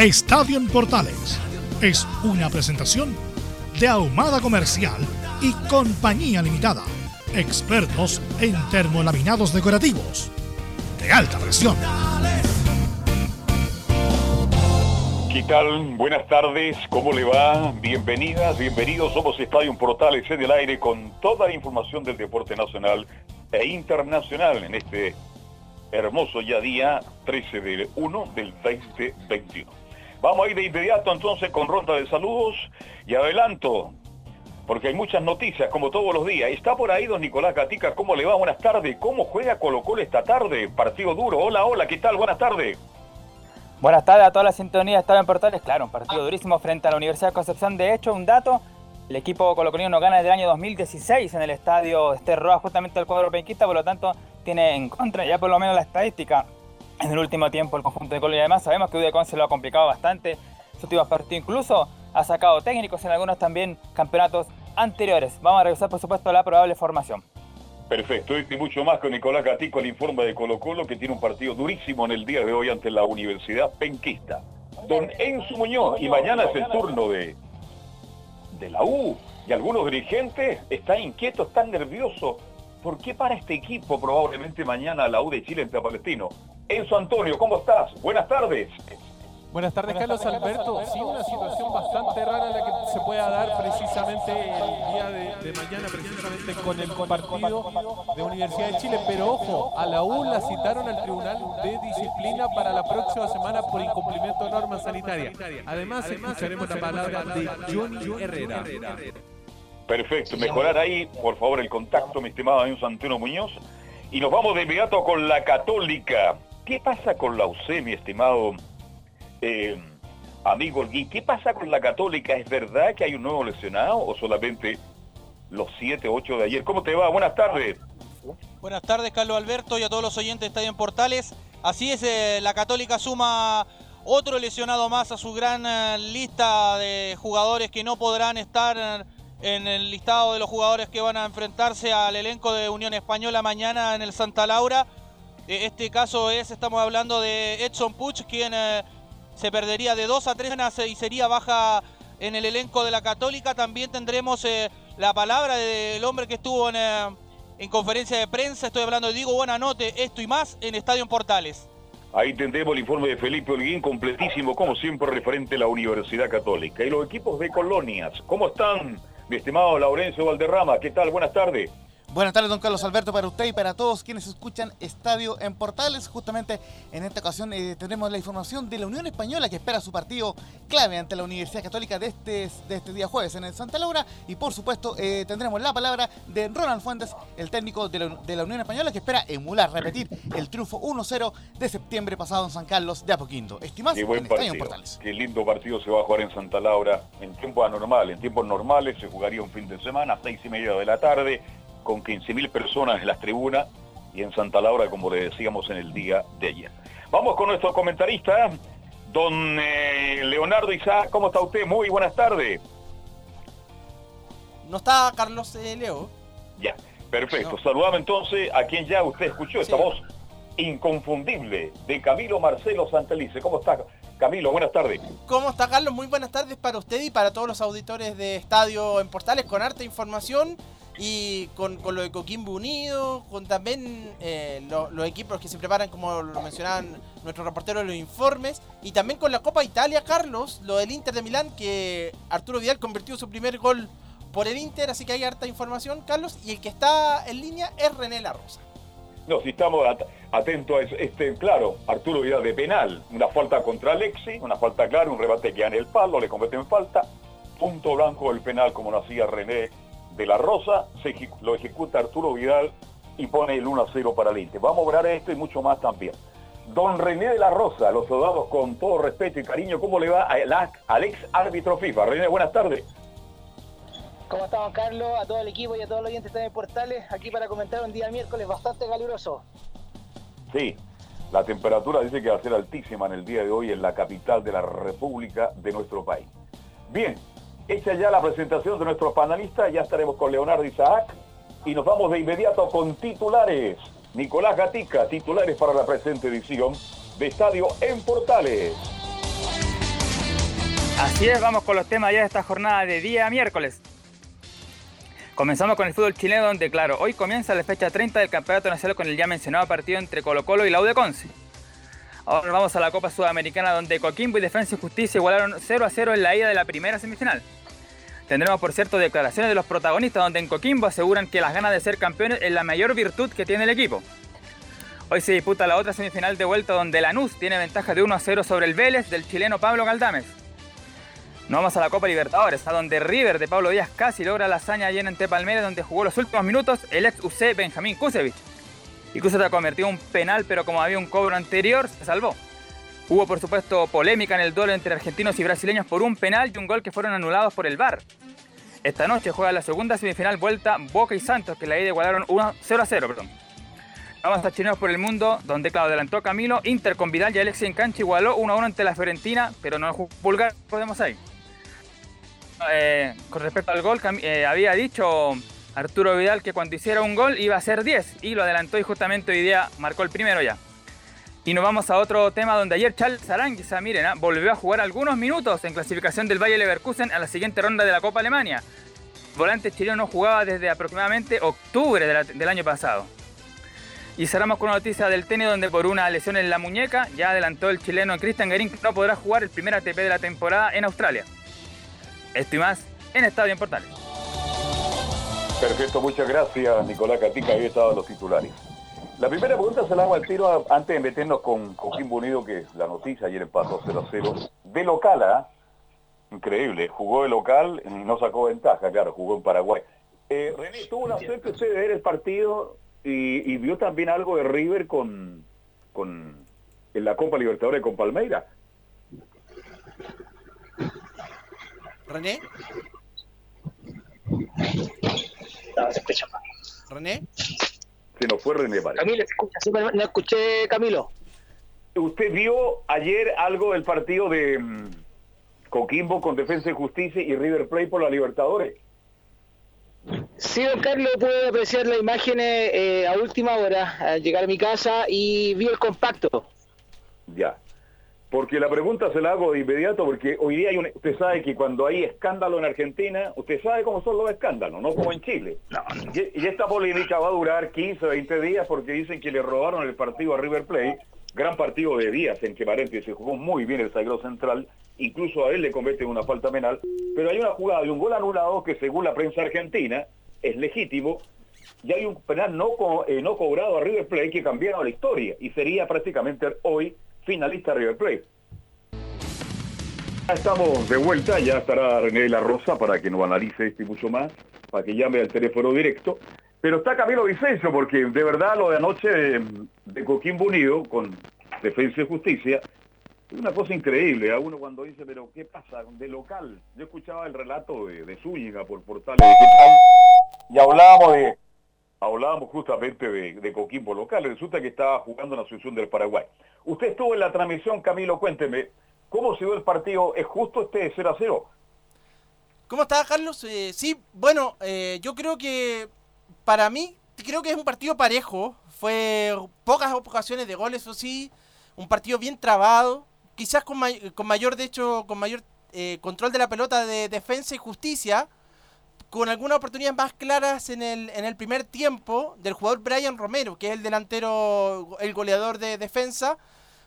Estadio Portales es una presentación de Ahumada Comercial y Compañía Limitada. Expertos en termolaminados decorativos de alta presión. ¿Qué tal? Buenas tardes, ¿cómo le va? Bienvenidas, bienvenidos. Somos Estadio Portales en el aire con toda la información del deporte nacional e internacional en este hermoso ya día 13 de 1 del 2021. Vamos a ir de inmediato entonces con ronda de saludos y adelanto, porque hay muchas noticias como todos los días. Está por ahí don Nicolás Gatica, ¿cómo le va? Buenas tardes. ¿Cómo juega Colo Colo esta tarde? Partido duro. Hola, hola, ¿qué tal? Buenas tardes. Buenas tardes a toda la sintonía Estaba en Portales. Claro, un partido durísimo frente a la Universidad de Concepción. De hecho, un dato, el equipo colocolino no gana desde el año 2016 en el estadio Este Roa, justamente el cuadro penquista, por lo tanto tiene en contra ya por lo menos la estadística en el último tiempo el conjunto de Colo. Y además sabemos que Udecon se lo ha complicado bastante. Su últimos partidos incluso ha sacado técnicos en algunos también campeonatos anteriores. Vamos a revisar por supuesto la probable formación. Perfecto, y mucho más con Nicolás Gatico, el informe de Colo Colo, que tiene un partido durísimo en el día de hoy ante la Universidad Penquista. Don Enzo Muñoz, y mañana es el turno de, de la U, y algunos dirigentes están inquietos, están nerviosos. ¿Por qué para este equipo probablemente mañana la U de Chile entre Palestino? Enzo Antonio, ¿cómo estás? Buenas tardes. Buenas tardes, Carlos Alberto. Sí, una situación bastante rara la que se pueda dar precisamente el día de, mañana, precisamente con el partido de Universidad de Chile. Pero ojo, a la U la citaron al Tribunal de Disciplina para la próxima semana por incumplimiento de normas sanitarias. Además, escucharemos la palabra de Johnny Herrera. Perfecto, mejorar ahí, por favor, el contacto, mi estimado Enzo Antonio Muñoz. Y nos vamos de inmediato con la Católica. ¿Qué pasa con la UC, mi estimado eh, amigo Gui? ¿Qué pasa con la Católica? ¿Es verdad que hay un nuevo lesionado o solamente los 7, 8 de ayer? ¿Cómo te va? Buenas tardes. Buenas tardes, Carlos Alberto, y a todos los oyentes de Estadio en Portales. Así es, eh, la Católica suma otro lesionado más a su gran eh, lista de jugadores que no podrán estar en el listado de los jugadores que van a enfrentarse al elenco de Unión Española mañana en el Santa Laura. Eh, este caso es, estamos hablando de Edson Puch, quien eh, se perdería de dos a tres y sería baja en el elenco de la Católica. También tendremos eh, la palabra del hombre que estuvo en, en, conferencia de prensa. Estoy hablando de Diego Buenanote, esto y más en Estadio Portales. Ahí tendremos el informe de Felipe Holguín, completísimo, como siempre, referente a la Universidad Católica. Y los equipos de colonias, ¿cómo están? Mi estimado Laurencio Valderrama, ¿qué tal? Buenas tardes. Buenas tardes, don Carlos Alberto, para usted y para todos quienes escuchan Estadio en Portales. Justamente en esta ocasión eh, tendremos la información de la Unión Española que espera su partido clave ante la Universidad Católica de este, de este día jueves en el Santa Laura. Y por supuesto eh, tendremos la palabra de Ronald Fuentes, el técnico de la, Unión Española que espera emular, repetir el triunfo 1-0 de septiembre pasado en San Carlos de Apoquindo. Estimados en Estadio en Portales. Qué lindo partido se va a jugar en Santa Laura en tiempos anormales. En tiempos normales se jugaría un fin de semana, seis y media de la tarde con 15.000 personas en las tribunas y en Santa Laura, como le decíamos en el día de ayer. Vamos con nuestro comentarista, don eh, Leonardo Isaac. ¿Cómo está usted? Muy buenas tardes. ¿No está Carlos eh, Leo? Ya, perfecto. Saludamos entonces a quien ya usted escuchó, esta voz inconfundible de Camilo Marcelo Santelice. ¿Cómo está, Camilo? Buenas tardes. ¿Cómo está, Carlos? Muy buenas tardes para usted y para todos los auditores de Estadio en Portales con arte información y con, lo de Coquimbo Unido, con también eh, los equipos que se preparan, como lo mencionaban nuestros reporteros, los informes, y también con la Copa Italia, Carlos, lo del Inter de Milán, que Arturo Vidal convirtió su primer gol por el Inter, así que hay harta información, Carlos, y el que está en línea es René La Rosa. No, si estamos atentos a eso, este, claro, Arturo Vidal de penal, una falta contra Alexi, una falta clara, un rebate que en el palo, le en falta, punto blanco del penal como lo hacía René de la Rosa, se, lo ejecuta Arturo Vidal y pone el 1 a 0 para el Inter. Vamos a ver esto y mucho más también. Don René de la Rosa, los soldados con todo respeto y cariño, ¿cómo le va al ex árbitro FIFA? René, buenas tardes. ¿Cómo estamos, Carlos? A todo el equipo y a todos los oyentes de Portales, aquí para comentar un día miércoles bastante caluroso. Sí, la temperatura dice que va a ser altísima en el día de hoy en la capital de la República de nuestro país. Bien, Hecha ya la presentación de nuestros panelistas, ya estaremos con Leonardo Isaac y nos vamos de inmediato con titulares. Nicolás Gatica, titulares para la presente edición de Estadio en Portales. Así es, vamos con los temas ya de esta jornada de día miércoles. Comenzamos con el fútbol chileno donde, claro, hoy comienza la fecha 30 del Campeonato Nacional con el ya mencionado partido entre Colo Colo y la U de Conce. Ahora vamos a la Copa Sudamericana donde Coquimbo y Defensa y Justicia igualaron 0 a 0 en la ida de la primera semifinal. Tendremos, por cierto, declaraciones de los protagonistas donde en Coquimbo aseguran que las ganas de ser campeones es la mayor virtud que tiene el equipo. Hoy se disputa la otra semifinal de vuelta donde Lanús tiene ventaja de 1 a 0 sobre el Vélez del chileno Pablo Galdames. Nos vamos a la Copa Libertadores, a donde River de Pablo Díaz casi logra la hazaña llena entre Palmeiras, donde jugó los últimos minutos el ex UC Benjamín Kusevich. Y Kusevich convertido un penal, pero como había un cobro anterior, se salvó. Hubo, por supuesto, polémica en el duelo entre argentinos y brasileños por un penal y un gol que fueron anulados por el VAR. Esta noche juega la segunda semifinal vuelta Boca y Santos, que la ida igualaron 1 0 a 0. Perdón. Vamos a Chineos por el Mundo, donde claro, adelantó Camilo, Inter con Vidal y Alexis en cancha igualó 1 a 1 ante la Fiorentina, pero no Pulgar, podemos ahí. Eh, con respecto al gol, eh, había dicho Arturo Vidal que cuando hiciera un gol iba a ser 10 y lo adelantó y justamente hoy día marcó el primero ya. Y nos vamos a otro tema donde ayer Charles Aranguisa, miren, ¿ah? volvió a jugar algunos minutos en clasificación del Valle Leverkusen a la siguiente ronda de la Copa Alemania. volante chileno no jugaba desde aproximadamente octubre del año pasado. Y cerramos con una noticia del tenis donde por una lesión en la muñeca ya adelantó el chileno Christian Garín que no podrá jugar el primer ATP de la temporada en Australia. Esto y más en Estadio en Portales. Perfecto, muchas gracias Nicolás Catica, ahí estaban los titulares. La primera pregunta se la hago al tiro antes de meternos con Coquimbo Unido, que es la noticia ayer empató 0 0. De local, ¿ah? Increíble, jugó de local y no sacó ventaja, claro, jugó en Paraguay. Eh, René, tuvo una suerte usted de ver el partido y, vio también algo de River con, con en la Copa Libertadores con Palmeira. René. René. Se nos fue René Camilo, escucha, no escuché, Camilo. ¿Usted vio ayer algo del partido de mm, Coquimbo con Defensa y Justicia y River Plate por la Libertadores? Sí, don Carlos, pude apreciar las imágenes eh, a última hora, al llegar a mi casa y vi el compacto. Ya. Porque la pregunta se la hago de inmediato, porque hoy día hay un, usted sabe que cuando hay escándalo en Argentina, usted sabe cómo son los escándalos, no como en Chile. Y, esta polémica va a durar 15, 20 días porque dicen que le robaron el partido a River Plate, gran partido de días en que Paréntesis se jugó muy bien el Sagrado Central, incluso a él le cometen una falta penal, pero hay una jugada de un gol anulado que según la prensa argentina es legítimo, y hay un penal no, eh, no cobrado a River Plate que cambiaron la historia y sería prácticamente hoy finalista River Plate. Ya estamos de vuelta, ya estará René de la Rosa para que nos analice esto y mucho más, para que llame al teléfono directo. Pero está Camilo Vicencio, porque de verdad lo de anoche de, Coquimbo Unido con Defensa y Justicia, es una cosa increíble. A uno cuando dice, pero ¿qué pasa? De local. Yo escuchaba el relato de, de Zúñiga por portales y hablábamos de hablábamos justamente de, Coquimbo local. Resulta que estaba jugando en la del Paraguay. Usted estuvo en la transmisión, Camilo, cuénteme, ¿cómo se dio el partido? ¿Es justo este 0 a 0? ¿Cómo está, Carlos? Eh, sí, bueno, eh, yo creo que para mí, creo que es un partido parejo. Fue pocas ocasiones de goles, o sí. Un partido bien trabado. Quizás con, con mayor, de hecho, con mayor eh, control de la pelota de defensa y justicia con algunas oportunidades más claras en el, en el primer tiempo del jugador Brian Romero, que es el delantero, el goleador de defensa.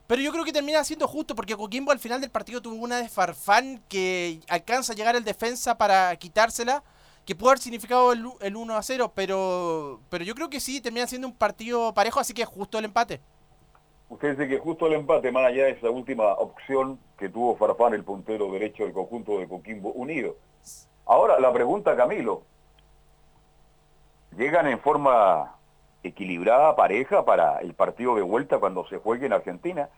Pero yo creo que termina siendo justo porque Coquimbo al final del partido tuvo una de Farfán que alcanza a llegar al defensa para quitársela, que puede haber significado el, el 1 a 0, pero, pero yo creo que sí, termina siendo un partido parejo, así que justo el empate. Usted dice que justo el empate, más allá de esa última opción que tuvo Farfán, el puntero derecho del conjunto de Coquimbo Unido. Ahora, la pregunta, Camilo. ¿Llegan en forma equilibrada, pareja, para el partido de vuelta cuando se juegue en Argentina?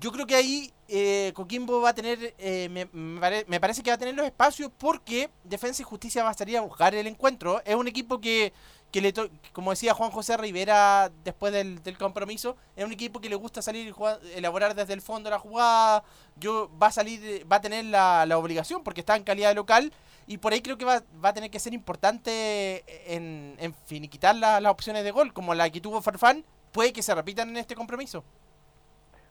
Yo creo que ahí eh, Coquimbo va a tener, eh, me, me pare- me parece que va a tener los espacios porque Defensa y Justicia va a salir a buscar el encuentro. Es un equipo que, que le to- como decía Juan José Rivera después del, del compromiso, es un equipo que le gusta salir y elaborar desde el fondo la jugada. Yo va a salir, va a tener la, la obligación porque está en calidad local y por ahí creo que va, va a tener que ser importante en, en finiquitar la- las opciones de gol, como la que tuvo Farfán, puede que se repitan en este compromiso.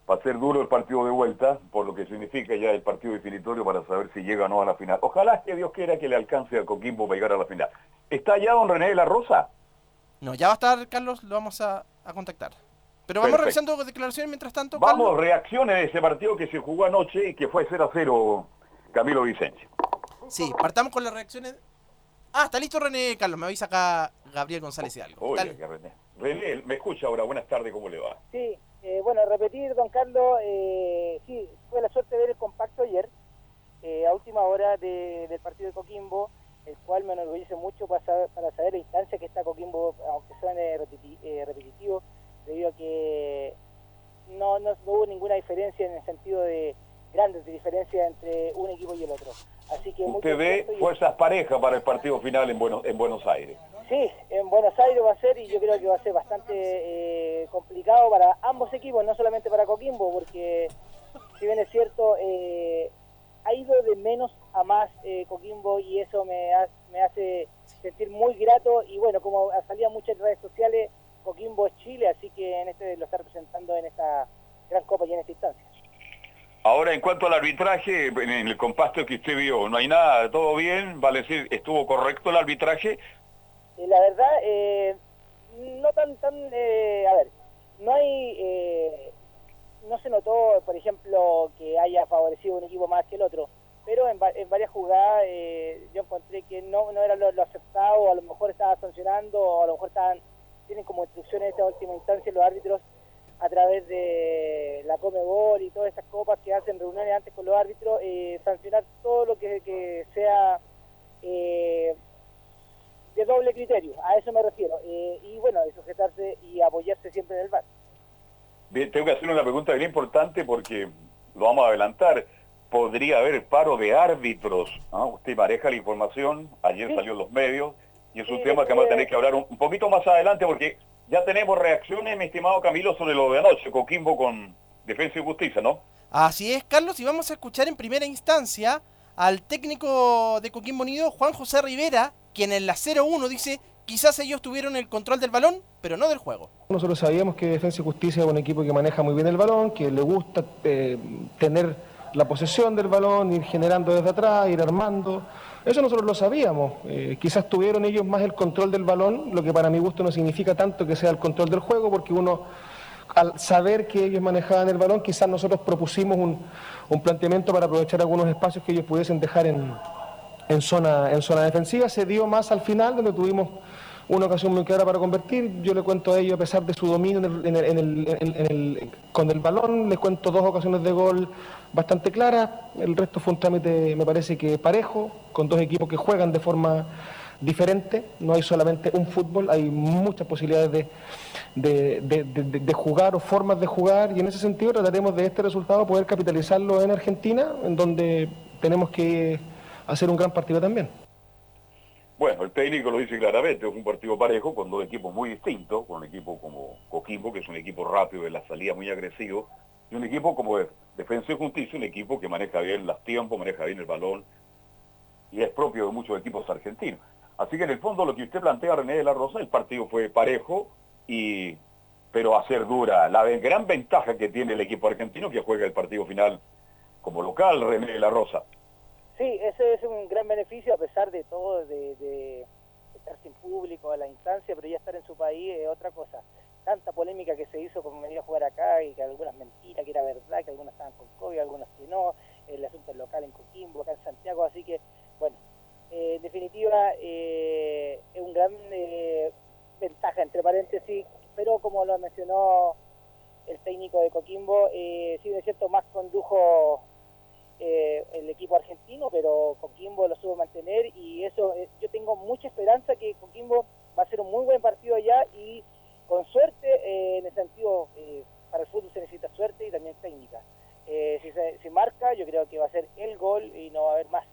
Va a ser duro el partido de vuelta, por lo que significa ya el partido definitorio para saber si llega o no a la final. Ojalá que Dios quiera que le alcance a Coquimbo para llegar a la final. ¿Está ya don René de la Rosa? No, ya va a estar, Carlos, lo vamos a, a contactar. Pero vamos Perfecto. revisando declaraciones mientras tanto, Vamos, Carlos. reacciones de ese partido que se jugó anoche y que fue 0 a 0 Camilo Vicencio. Sí, partamos con las reacciones. Ah, está listo René, Carlos, me avisa acá Gabriel González Hidalgo. Oye, Dale. que René. René, me escucha ahora, buenas tardes, ¿cómo le va? Sí, eh, bueno, repetir, don Carlos, eh, sí, tuve la suerte de ver el compacto ayer, eh, a última hora de- del partido de Coquimbo, el cual me enorgullece mucho para saber, para saber la instancia que está Coquimbo, aunque suene repeti- eh, repetitivo, debido a que no, no hubo ninguna diferencia en el sentido de grandes diferencias entre un equipo y el otro. Así que Usted ve y- fuerzas parejas para el partido final en Buenos, en Buenos Aires. Sí, en Buenos Aires va a ser y yo creo que va a ser bastante eh, complicado para ambos equipos, no solamente para Coquimbo, porque si bien es cierto, eh, ha ido de menos a más eh, Coquimbo y eso me, ha- me hace sentir muy grato y bueno, como salía mucho en redes sociales, Coquimbo es Chile, así que en este lo está representando en esta gran copa y en esta instancia. Ahora, en cuanto al arbitraje, en el compacto que usted vio, no hay nada, todo bien, vale decir, estuvo correcto el arbitraje. Eh, la verdad, eh, no tan, tan, eh, a ver, no hay, eh, no se notó, por ejemplo, que haya favorecido un equipo más que el otro, pero en, en varias jugadas eh, yo encontré que no, no era lo, lo aceptado, a lo mejor estaba sancionando, o a lo mejor estaban, tienen como instrucciones en última instancia los árbitros a través de la Comebol y todas estas copas que hacen reuniones antes con los árbitros, eh, sancionar todo lo que, que sea eh, de doble criterio, a eso me refiero. Eh, y bueno, de sujetarse y apoyarse siempre en el VAR. Bien, tengo que hacer una pregunta bien importante porque lo vamos a adelantar. Podría haber paro de árbitros. ¿ah? Usted maneja la información, ayer Sí. salió en los medios, y es un Sí, tema que vamos a tener que hablar un, un poquito más adelante porque ya tenemos reacciones, mi estimado Camilo, sobre lo de anoche, Coquimbo con Defensa y Justicia, ¿no? Así es, Carlos, y vamos a escuchar en primera instancia al técnico de Coquimbo Unido, Juan José Rivera, quien en la 0-1 dice, quizás ellos tuvieron el control del balón, pero no del juego. Nosotros sabíamos que Defensa y Justicia es un equipo que maneja muy bien el balón, que le gusta eh, tener la posesión del balón, ir generando desde atrás, ir armando. Eso nosotros lo sabíamos. Eh, quizás tuvieron ellos más el control del balón, lo que para mi gusto no significa tanto que sea el control del juego, porque uno, al saber que ellos manejaban el balón, quizás nosotros propusimos un, un planteamiento para aprovechar algunos espacios que ellos pudiesen dejar en, en zona, en zona defensiva. Se dio más al final, donde tuvimos una ocasión muy clara para convertir. Yo le cuento a ellos, a pesar de su dominio en el- en el- en el- con el balón, les cuento dos ocasiones de gol bastante claras. El resto fue un trámite, me parece que parejo, con dos equipos que juegan de forma diferente. No hay solamente un fútbol, hay muchas posibilidades de, de- de- de- de jugar o formas de jugar. Y en ese sentido trataremos de este resultado poder capitalizarlo en Argentina, en donde tenemos que hacer un gran partido también. Bueno, el técnico lo dice claramente, es un partido parejo con dos equipos muy distintos, con un equipo como Coquimbo, que es un equipo rápido de la salida muy agresivo, y un equipo como de- Defensa y Justicia, un equipo que maneja bien los tiempos, maneja bien el balón, y es propio de muchos equipos argentinos. Así que en el fondo lo que usted plantea, René de la Rosa, el partido fue parejo, y pero a ser dura. La gran ventaja que tiene el equipo argentino que juega el partido final como local, René de la Rosa. Sí, ese es un gran beneficio a pesar de todo, de, de estar sin público a la instancia, pero ya estar en su país es otra cosa. Tanta polémica que se hizo con venir a jugar acá y que algunas mentiras, que era verdad, que algunas estaban con COVID, algunas que no, el asunto local en Coquimbo, acá en Santiago, así que, bueno, eh, en definitiva eh, es un gran eh, ventaja, entre paréntesis, pero como lo mencionó el técnico de Coquimbo, eh, sí, de cierto, más condujo eh, el equipo argentino, pero Coquimbo lo supo mantener y eso, eh, yo tengo mucha esperanza que Coquimbo va a ser un muy buen partido allá y con suerte, eh, en el sentido, eh, para el fútbol se necesita suerte y también técnica. Si se marca, yo creo que va a ser el gol y no va a haber más.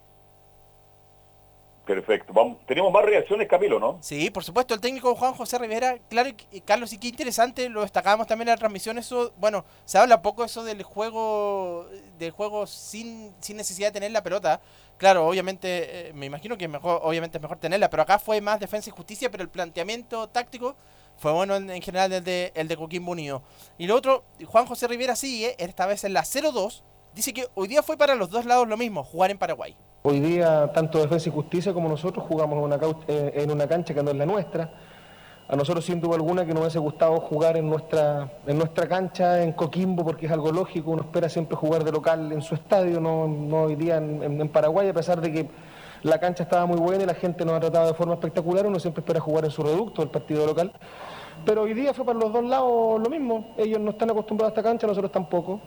Perfecto. Vamos, tenemos más reacciones, Camilo, ¿no? Sí, por supuesto, el técnico Juan José Rivera, claro, Carlos, y qué interesante, lo destacábamos también en la transmisión, eso, bueno, se habla poco eso del juego, del juego sin, sin necesidad de tener la pelota. Claro, obviamente, eh, me imagino que es mejor, obviamente es mejor tenerla, pero acá fue más defensa y justicia, pero el planteamiento táctico fue bueno en, en general el de, el de Coquimbo Unido. Y lo otro, Juan José Rivera sigue, esta vez en la 0-2, dice que hoy día fue para los dos lados lo mismo, jugar en Paraguay. Hoy día, tanto Defensa y Justicia como nosotros jugamos en una, eh, en una cancha que no es la nuestra. A nosotros, sin duda alguna, que nos hubiese gustado jugar en nuestra, en nuestra cancha, en Coquimbo, porque es algo lógico. Uno espera siempre jugar de local en su estadio, no, no hoy día en Paraguay, a pesar de que la cancha estaba muy buena y la gente nos ha tratado de forma espectacular. Uno siempre espera jugar en su reducto, el partido local. Pero hoy día fue para los dos lados lo mismo. Ellos no están acostumbrados a esta cancha, nosotros tampoco.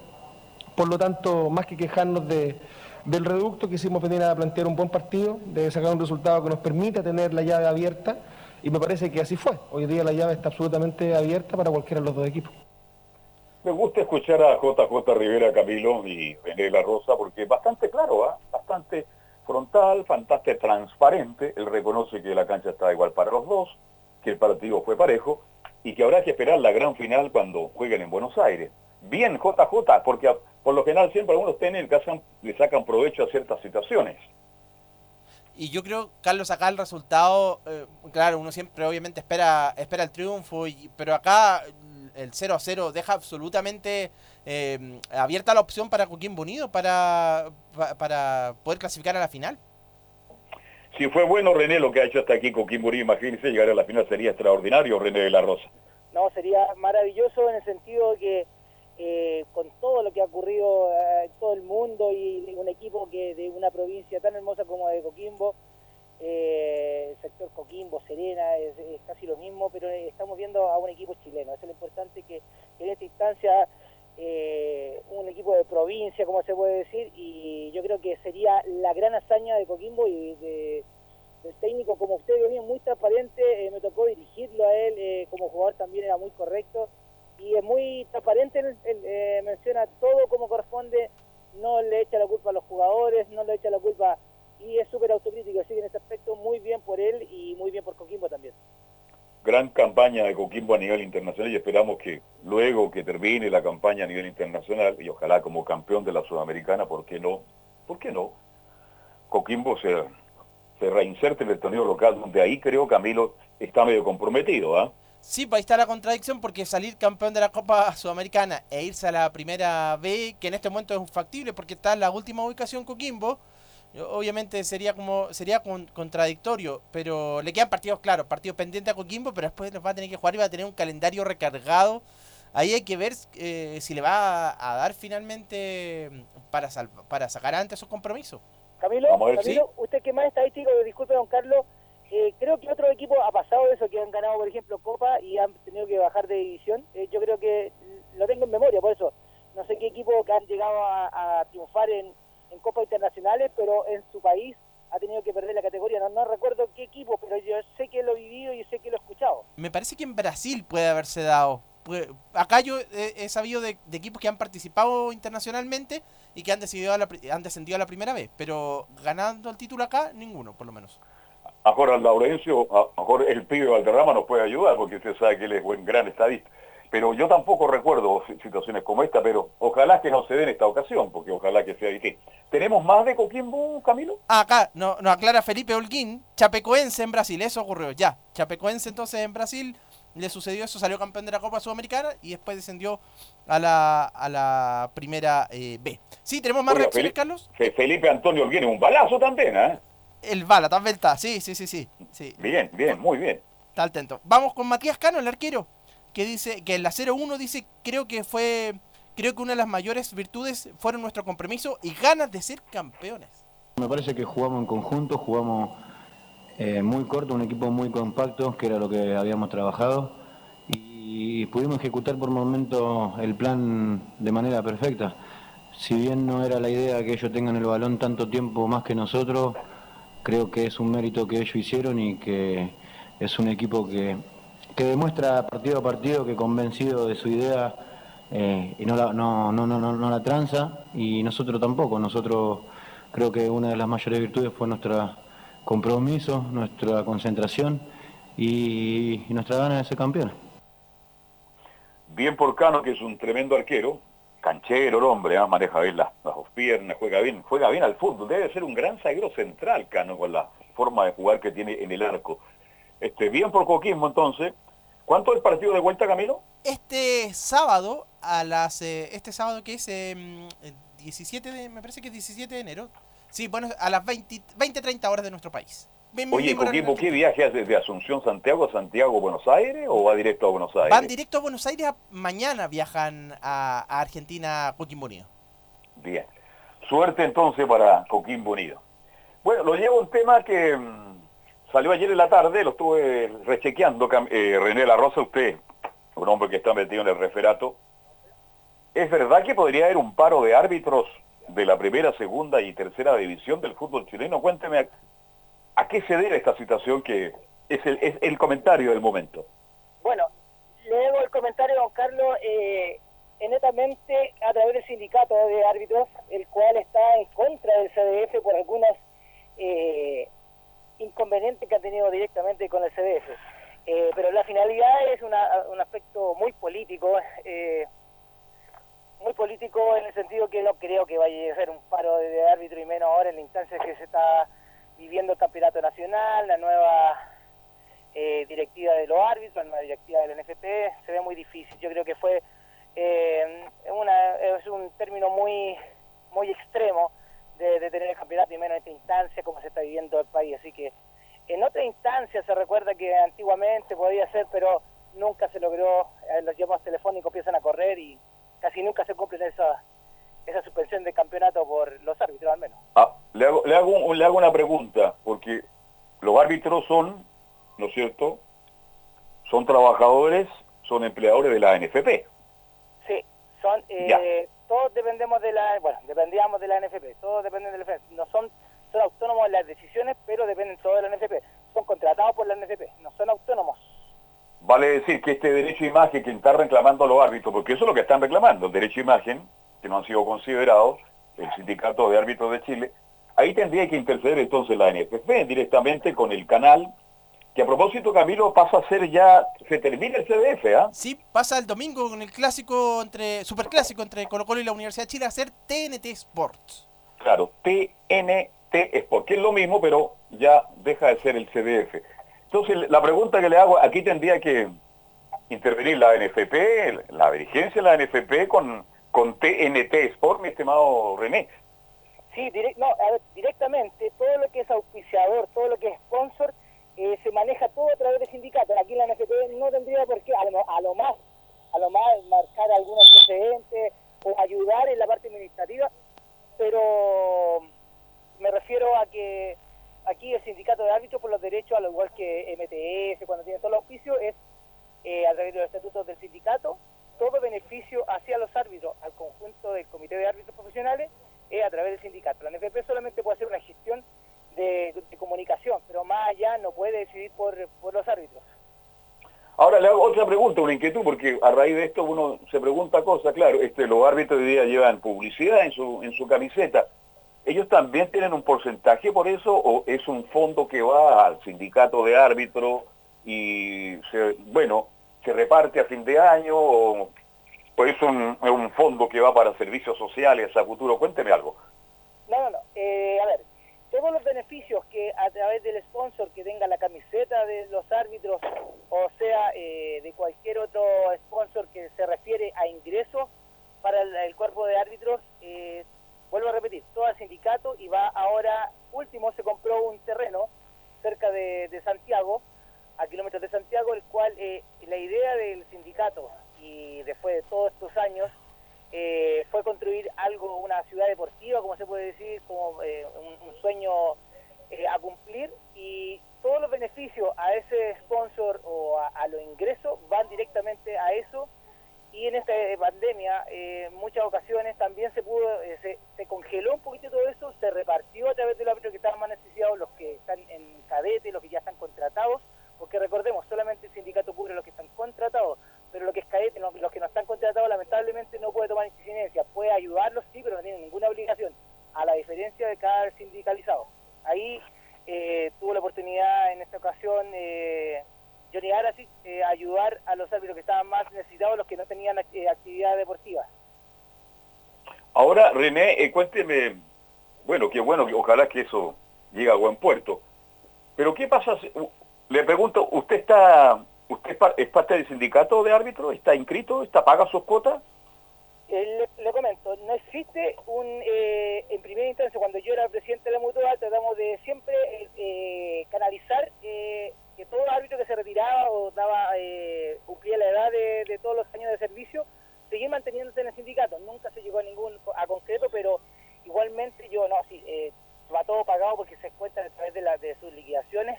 Por lo tanto, más que quejarnos de, del reducto, quisimos venir a plantear un buen partido, de sacar un resultado que nos permita tener la llave abierta, y me parece que así fue. Hoy día la llave está absolutamente abierta para cualquiera de los dos equipos. Me gusta escuchar a JJ Rivera Camilo y René La Rosa porque es bastante claro, ¿ah? bastante frontal, bastante transparente. Él reconoce que la cancha está igual para los dos, que el partido fue parejo y que habrá que esperar la gran final cuando jueguen en Buenos Aires. Bien, JJ, porque por lo general siempre algunos hacen- le sacan provecho a ciertas situaciones. Y yo creo, Carlos, acá el resultado, eh, claro, uno siempre obviamente espera, espera el triunfo, y- pero acá el 0 a 0 deja absolutamente eh, abierta la opción para Coquimbo Unido para, pa- para poder clasificar a la final. Si fue bueno René lo que ha hecho hasta aquí con Kimburí, imagínense llegar a la final sería extraordinario René de la Rosa. No, sería maravilloso en el sentido de que eh, con todo lo que ha ocurrido eh, en todo el mundo y un equipo que de una provincia tan hermosa como de Coquimbo, eh, el sector Coquimbo, Serena, es, es casi lo mismo, pero eh, estamos viendo a un equipo chileno. Eso es lo importante que, que en esta instancia eh, un equipo de provincia, como se puede decir, y yo creo que sería la gran hazaña de Coquimbo y de, del técnico, como usted venía muy transparente, eh, me tocó dirigirlo a él, eh, como jugador también era muy correcto, y es muy transparente, él, él, eh, menciona todo como corresponde, no le echa la culpa a los jugadores, no le echa la culpa, y es súper autocrítico, así que en ese aspecto muy bien por él y muy bien por Coquimbo también. Gran campaña de Coquimbo a nivel internacional y esperamos que luego que termine la campaña a nivel internacional y ojalá como campeón de la Sudamericana, ¿por qué no? ¿Por qué no? Coquimbo se, se reinserte en el torneo local, donde ahí creo Camilo está medio comprometido, ¿ah? Sí, pues ahí está la contradicción porque salir campeón de la Copa Sudamericana e irse a la primera B, que en este momento es factible porque está en la última ubicación Coquimbo, obviamente sería como sería con- contradictorio, pero le quedan partidos claros, partidos pendientes a Coquimbo, pero después los va a tener que jugar y va a tener un calendario recargado. Ahí hay que ver eh, si le va a, a dar finalmente para, sal- para sacar antes esos compromisos. Camilo, Camilo usted que más estadístico, disculpe don Carlos, eh, creo que otro equipo ha pasado eso, que han ganado, por ejemplo, Copa y han tenido que bajar de división. Eh, yo creo que lo tengo en memoria, por eso. No sé qué equipo que han llegado a, a triunfar en, en Copas internacionales, pero en su país ha tenido que perder la categoría. No, no recuerdo qué equipo, pero yo sé que lo he vivido y sé que lo he escuchado. Me parece que en Brasil puede haberse dado. Pues, Acá yo he, he sabido de, de equipos que han participado internacionalmente y que han, decidido a la pri- han descendido a la primera vez, pero ganando el título acá, ninguno, por lo menos. Ahora Laurencio, a el pibe Valderrama nos puede ayudar porque usted sabe que él es buen gran estadista. Pero yo tampoco recuerdo si- situaciones como esta, pero ojalá que no se dé en esta ocasión, porque ojalá que sea distinto. ¿Tenemos más de Coquimbo, Camilo? Acá no- nos aclara Felipe Holguín, Chapecoense en Brasil, eso ocurrió, ya. Chapecoense entonces en Brasil, le sucedió eso, salió campeón de la Copa Sudamericana y después descendió a la, a la primera eh, B. Sí, tenemos más Oiga, reacciones, Felipe- Carlos. Fe- Felipe Antonio viene un balazo también, ¿eh? El Bala, también está, sí, sí, sí, sí, sí, Bien, bien, muy bien. está atento. Vamos con Matías Cano, el arquero, que dice que en la 0-1 dice, creo que fue, creo que una de las mayores virtudes fueron nuestro compromiso y ganas de ser campeones. Me parece que jugamos en conjunto, jugamos eh, muy corto, un equipo muy compacto, que era lo que habíamos trabajado, y pudimos ejecutar por momentos el plan de manera perfecta. Si bien no era la idea que ellos tengan el balón tanto tiempo más que nosotros, creo que es un mérito que ellos hicieron y que es un equipo que, que demuestra partido a partido que convencido de su idea eh, y no la, no, no, no, no, la tranza y nosotros tampoco. Nosotros creo que una de las mayores virtudes fue nuestro compromiso, nuestra concentración y, nuestra gana de ser campeones. Bien por Cano, que es un tremendo arquero, canchero el hombre, ¿ah? maneja bien las, las piernas, juega bien, juega bien al fútbol. Debe ser un gran zaguero central, Cano, con la forma de jugar que tiene en el arco. Este, bien por Coquismo, entonces. ¿Cuánto es el partido de vuelta, Camilo? Este sábado, a las, eh, este sábado que es eh, el 17 de, me parece que es 17 de enero, sí, bueno, a las 20, 20 30 horas de nuestro país. Bien, Oye, por Coquimbo, Argentina. ¿qué viaje hace de Asunción, Santiago, a Santiago, Buenos Aires o va directo a Buenos Aires? Van directo a Buenos Aires, mañana viajan a, a Argentina, Coquimbo Unido. Bien. Suerte entonces para Coquimbo Unido. Bueno, lo llevo a un tema que mm, salió ayer en la tarde, lo estuve rechequeando, eh, René La Rosa, usted, un hombre que está metido en el referato. ¿Es verdad que podría haber un paro de árbitros de la primera, segunda y tercera división del fútbol chileno? Cuénteme a, a qué se debe esta situación que es el, es el comentario del momento. Bueno, luego el comentario, don Carlos, eh, netamente a través del sindicato de árbitros, el cual está en contra del CDF por algunos eh, inconvenientes que han tenido directamente con el CDF. Eh, pero la finalidad es una- un aspecto muy político, eh, muy político en el sentido que no creo que vaya a ser un paro de árbitro y menos ahora en la instancia que se está viviendo el campeonato nacional, la nueva eh, directiva de los árbitros, la nueva directiva del NFP, se ve muy difícil. Yo creo que fue eh, una, es un término muy muy extremo de, de tener el campeonato y menos en esta instancia como se está viviendo el país. Así que en otra instancia se recuerda que antiguamente podía ser, pero nunca se logró, eh, los llamados telefónicos empiezan a correr y casi nunca se cumplen esa, esa suspensión de campeonato por los árbitros al menos. Ah, le, hago, le, hago, un- le hago una pregunta, porque los árbitros son, ¿no es cierto? Son trabajadores, son empleadores de la NFP. Sí, son, eh, todos dependemos de la, bueno, dependíamos de la NFP, todos dependen de la NFP, no son, son autónomos en las decisiones, pero dependen todos de la NFP, son contratados por la NFP, no son autónomos. Vale decir que este derecho de imagen que están reclamando los árbitros, porque eso es lo que están reclamando, el derecho de imagen, que no han sido considerados, el sindicato de árbitros de Chile, ahí tendría que interceder entonces la NFP directamente con el canal, que a propósito Camilo pasa a ser ya, se termina el CDF, ¿ah? Sí, pasa el domingo con el clásico entre, superclásico entre Colo Colo y la Universidad de Chile a ser TNT Sports. Claro, TNT Sport, que es lo mismo, pero ya deja de ser el CDF. Entonces, la pregunta que le hago, aquí tendría que intervenir la NFP, la dirigencia de la NFP con, con TNT Sport, mi estimado René. Sí, direct- no, a ver, directamente, todo lo que es auspiciador, todo lo que es sponsor, eh, se maneja todo a través de sindicatos. Aquí la NFP no tendría por qué, a lo, a lo más, a lo más marcar algún antecedente o ayudar en la parte administrativa, pero me refiero a que aquí el sindicato de árbitros por los derechos, al igual que MTS, cuando tiene todo el auspicio, es eh, a través de los estatutos del sindicato, todo beneficio hacia los árbitros, al conjunto del comité de árbitros profesionales, es a través del sindicato. La NFP solamente puede hacer una gestión de, de comunicación, pero más allá no puede decidir por, por los árbitros. Ahora le hago otra pregunta, una inquietud, porque a raíz de esto uno se pregunta cosas, claro, este, los árbitros hoy día llevan publicidad en su, en su camiseta. ¿Ellos también tienen un porcentaje por eso o es un fondo que va al sindicato de árbitros y, se, bueno, se reparte a fin de año o, o es un, un fondo que va para servicios sociales a futuro? Cuénteme algo. No, no, no. Eh, a ver, todos los beneficios que a través del sponsor que tenga la camiseta de los árbitros o sea eh, de cualquier otro sponsor que se refiere a ingresos para el, cuerpo de árbitros, eh, vuelvo a repetir, todo al sindicato y va ahora, último, se compró un terreno cerca de, de Santiago, a kilómetros de Santiago, el cual eh, la idea del sindicato y después de todos estos años eh, fue construir algo, una ciudad deportiva, como se puede decir, como eh, un, sueño eh, a cumplir y todos los beneficios a ese sponsor o a, los ingresos van directamente a eso y en esta eh, pandemia eh, en muchas ocasiones también se pudo eh, se, se congeló un poquito todo eso se repartió a través de los árbitros que estaban más necesitados los que están en cadete los que ya están contratados porque recordemos solamente el sindicato cubre los que están contratados pero lo que es cadete no- los que no están contratados lamentablemente no puede tomar incidencia puede ayudarlos sí pero no tiene ninguna obligación a la diferencia de cada sindicalizado ahí eh, tuvo la oportunidad en esta ocasión eh, Johnny Arasi eh, ayudar a los árbitros que estaban más necesitados, los que no tenían eh, actividad deportiva. Ahora, René, eh, cuénteme, bueno, qué bueno, ojalá que eso llegue a buen puerto. Pero ¿qué pasa? le pregunto, ¿usted está, usted es par- es parte del sindicato de árbitros? ¿Está inscrito? ¿Está paga sus cuotas? Eh, le comento, no existe un, eh, en primera instancia, cuando yo era presidente de la mutua, tratamos de siempre eh, canalizar eh, que todo árbitro que se retiraba o daba, eh, cumplía la edad de, todos los años de servicio, seguir manteniéndose en el sindicato. Nunca se llegó a ningún a concreto, pero igualmente yo, no, sí, va todo pagado porque se encuentran a través de, la, de sus liquidaciones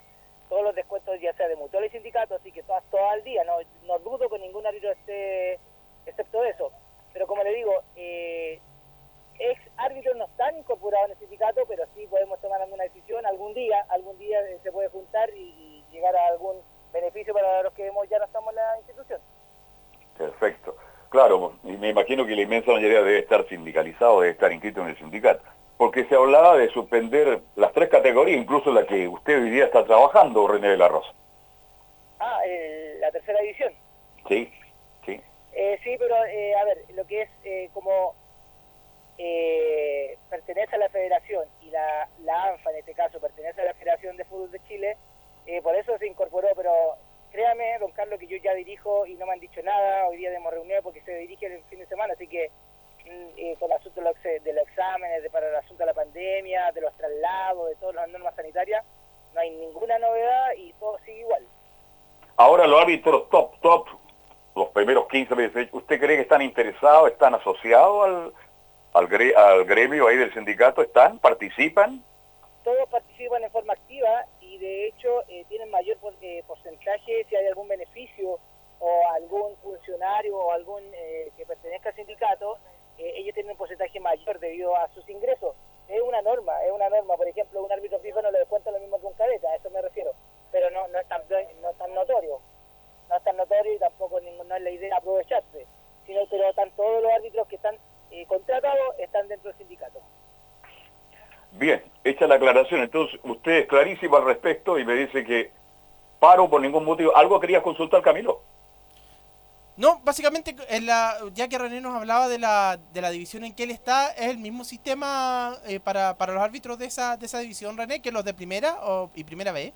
todos los descuentos ya sea de mutual y sindicato, así que todas, todo al día, no, no dudo que ningún árbitro esté, excepto eso. Pero como le digo, eh, ex árbitros no están incorporados en el sindicato, pero sí podemos tomar alguna decisión, algún día, algún día eh, se puede juntar y, llegar a algún beneficio para los que hemos, ya no estamos en la institución. Perfecto. Claro, y me imagino que la inmensa mayoría debe estar sindicalizado, debe estar inscrito en el sindicato. Porque se hablaba de suspender las tres categorías, incluso la que usted hoy día está trabajando, René de la Rosa. Ah, el- la tercera división. Sí, sí. Eh, sí, pero eh, a ver, lo que es eh, como eh, pertenece a la federación y la, la ANFA en este caso pertenece a la Federación de Fútbol de Chile, eh, por eso se incorporó, pero créame, don Carlos, que yo ya dirijo y no me han dicho nada, hoy día hemos reunido porque se dirige el fin de semana, así que mm, eh, con el asunto de los, ex- de los exámenes, de, para el asunto de la pandemia, de los traslados, de todas las normas sanitarias, no hay ninguna novedad y todo sigue igual. Ahora los árbitros top, top, los primeros 15 meses, ¿usted cree que están interesados, están asociados al, al, al gremio ahí del sindicato? ¿Están? ¿Participan? todos participan en forma activa y de hecho eh, tienen mayor por- eh, porcentaje si hay algún beneficio o algún funcionario o algún eh, que pertenezca al sindicato, eh, ellos tienen un porcentaje mayor debido a sus ingresos. Es una norma, es una norma. Por ejemplo, un árbitro FIFA no le descuenta lo mismo que un cadeta, a eso me refiero. Pero no, no, es, tan, no es tan notorio. No es tan notorio y tampoco ningún- no es la idea aprovecharse. Sino, pero están todos los árbitros que están eh, contratados están dentro del sindicato. Bien, hecha la aclaración, entonces usted es clarísimo al que paro por ningún motivo. ¿Algo querías consultar, Camilo? No, básicamente, en la, ya que René nos hablaba de la, de la división en que él está, es el mismo sistema eh, para, para los árbitros de esa, de esa división, René, que los de primera o, y primera B.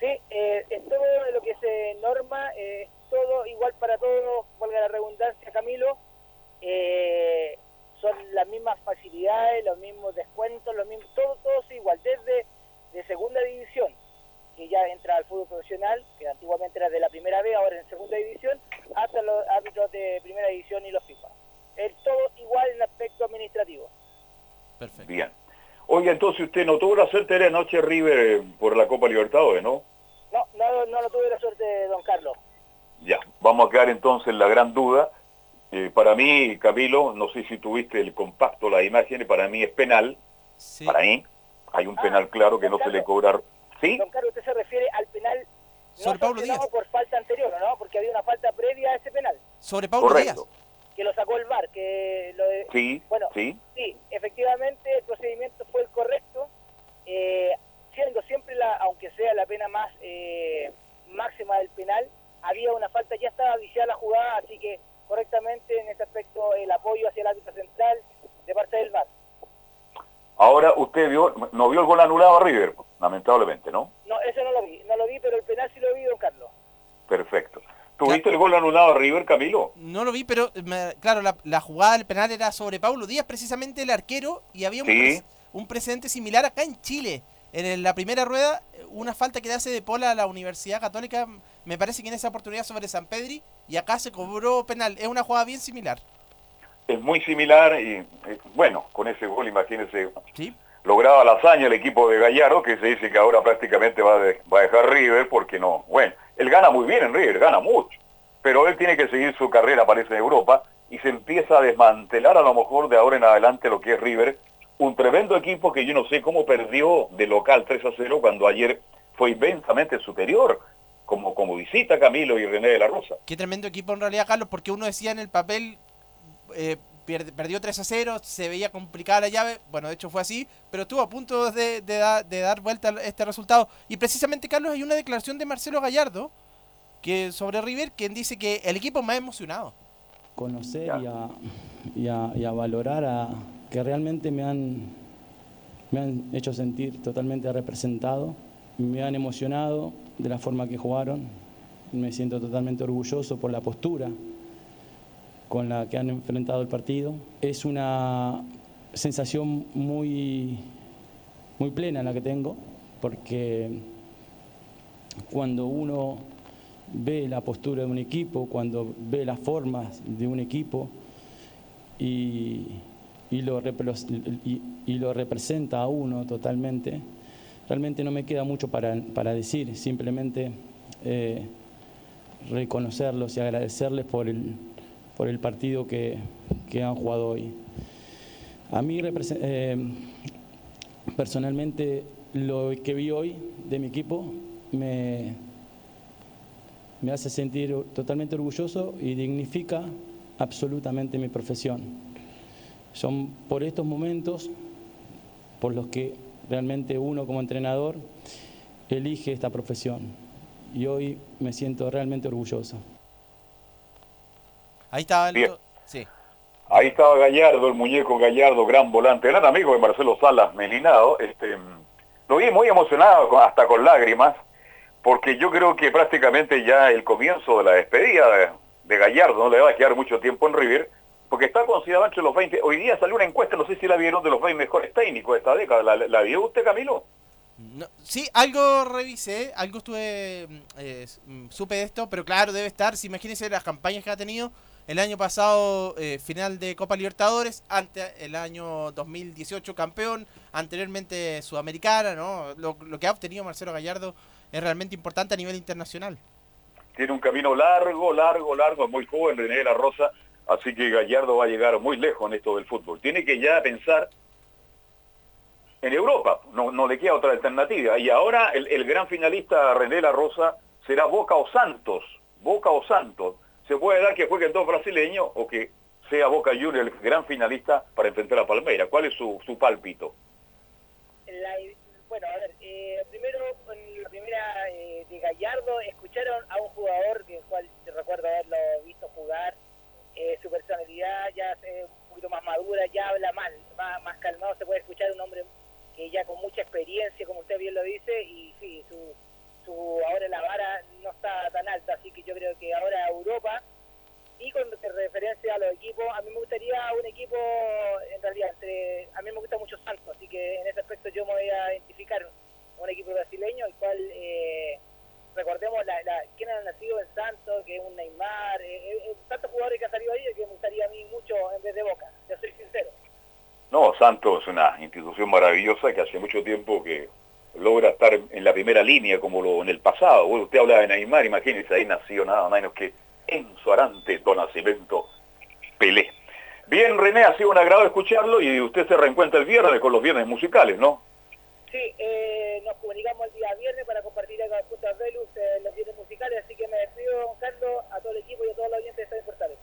Sí, eh, es todo lo que se norma, eh, es todo igual para todos, valga la redundancia, Camilo. Eh, son las mismas facilidades, los mismos descuentos, los mismos, todo, todo es igual, desde de segunda división, que ya entra al fútbol profesional, que antiguamente era de la primera B, ahora en segunda división, hasta los árbitros de primera división y los FIFA. Es todo igual en aspecto administrativo. Perfecto. Bien. Oye, entonces usted no tuvo la suerte de anoche River eh, por la Copa Libertadores, ¿no? No, no, no lo tuve la suerte, don Carlos. Ya, vamos a quedar entonces en la gran duda. Eh, para mí, Camilo, no sé si tuviste el compacto, las imágenes, para mí es penal. Sí. Para mí, hay un penal claro que no se le cobrar. ¿Sí? Don Carlos, usted se refiere al penal no Sobre Pablo Díaz. por falta anterior, ¿o ¿no? Porque había una falta previa a ese penal, Sobre Pablo Correcto. Díaz. que lo sacó el VAR, que lo de... Sí, Bueno, sí. sí, efectivamente el procedimiento fue el correcto, eh, siendo siempre, la, aunque sea la pena más eh, máxima del penal, había una falta, ya estaba viciada la jugada, así que correctamente en ese aspecto el apoyo hacia el árbitro central de parte del VAR. Ahora usted vio, no vio el gol anulado a River, lamentablemente, ¿no? No, eso no lo vi, no lo vi, pero el penal sí lo vi, don Carlos. Perfecto. ¿Tuviste el gol anulado a River, Camilo? No lo vi, pero me- claro, la, la jugada del penal era sobre Paulo Díaz, precisamente el arquero, y había un, Sí. pre- un precedente similar acá en Chile. En la primera rueda, una falta que le hace de Pola a la Universidad Católica, me parece que en esa oportunidad sobre San Pedri, y acá se cobró penal. Es una jugada bien similar. Es muy similar y, eh, bueno, con ese gol, imagínese, Sí. lograba la hazaña el equipo de Gallardo, que se dice que ahora prácticamente va a, de- va a dejar River, porque no, bueno, él gana muy bien en River, gana mucho, pero él tiene que seguir su carrera, parece, en Europa, y se empieza a desmantelar a lo mejor de ahora en adelante lo que es River, un tremendo equipo que yo no sé cómo perdió de local 3 a 0 cuando ayer fue inmensamente superior, como, como visita Camilo y René de la Rosa. Qué tremendo equipo en realidad, Carlos, porque uno decía en el papel, eh, pierde- perdió 3 a 0, se veía complicada la llave, bueno, de hecho fue así, pero estuvo a punto de, de da- de dar vuelta a este resultado. Y precisamente, Carlos, hay una declaración de Marcelo Gallardo que sobre River, quien dice que el equipo más emocionado. conocer y a, y a- y a valorar a que realmente me han, me han hecho sentir totalmente representado, me han emocionado de la forma que jugaron, me siento totalmente orgulloso por la postura con la que han enfrentado el partido. Es una sensación muy, muy plena la que tengo, porque cuando uno ve la postura de un equipo, cuando ve las formas de un equipo y, y lo, representa a uno totalmente, realmente no me queda mucho para, para decir, simplemente eh, reconocerlos y agradecerles por el, por el partido que, que han jugado hoy. A mí eh, personalmente lo que vi hoy de mi equipo me, me hace sentir totalmente orgulloso y dignifica absolutamente mi profesión. Son por estos momentos por los que realmente uno como entrenador elige esta profesión y hoy me siento realmente orgulloso. Ahí estaba el... Sí. Ahí estaba Gallardo, el muñeco Gallardo, gran volante, gran amigo de Marcelo Salas Melinado. Este, lo vi muy emocionado, hasta con lágrimas, porque yo creo que prácticamente ya el comienzo de la despedida de, de Gallardo no le va a quedar mucho tiempo en River, porque está considerado entre los 20. Hoy día salió una encuesta, no sé si la vieron, de los 20 mejores técnicos de esta década. ¿La, la vio usted, Camilo? No, sí, algo revisé, algo estuve, mm, eh, mm, supe de esto, pero claro, debe estar, si imagínense las campañas que ha tenido, el año pasado eh, final de Copa Libertadores, ante el año 2018 campeón, anteriormente Sudamericana, ¿no? Lo, que ha obtenido Marcelo Gallardo es realmente importante a nivel internacional. Tiene un camino largo, largo, largo, es muy joven René de la Rosa, así que Gallardo va a llegar muy lejos en esto del fútbol. Tiene que ya pensar en Europa, no, no le queda otra alternativa. Y ahora el, el gran finalista René de la Rosa será Boca o Santos, Boca o Santos. Se puede dar que jueguen dos brasileños o que sea Boca Juniors el gran finalista para enfrentar a Palmeiras. ¿Cuál es su, su pálpito? Bueno, a ver, eh, primero en la primera eh, de Gallardo escucharon a un jugador que el cual recuerdo haberlo visto jugar, eh, su personalidad ya es un poquito más madura, ya habla más, más, más calmado, se puede escuchar un hombre que ya con mucha experiencia, como usted bien lo dice, y sí, su, su ahora la vara no está tan alta, así que yo creo que ahora Europa y con referencia a los equipos, a mí me gustaría un equipo, en realidad, a mí me gusta mucho Santos, así que en ese aspecto yo me voy a identificar un equipo brasileño, el cual, eh, recordemos, la, la, quién ha nacido en Santos, que es un Neymar, eh, eh, tantos jugadores que han salido ahí que me gustaría a mí mucho en vez de Boca, yo soy sincero. No, Santos es una institución maravillosa que hace mucho tiempo que logra estar en la primera línea como lo en el pasado. Bueno, usted habla de Neymar, imagínese, ahí nació nada menos que Enzo Arante, Don Nacimiento, Pelé. Bien, René, ha sido un agrado escucharlo y usted se reencuentra el viernes con los viernes musicales, ¿no? Sí, eh, nos comunicamos el día viernes para compartir acá junto a Velus eh, los viernes musicales, así que me despido, don Carlos, a todo el equipo y a todos los oyentes de Portales.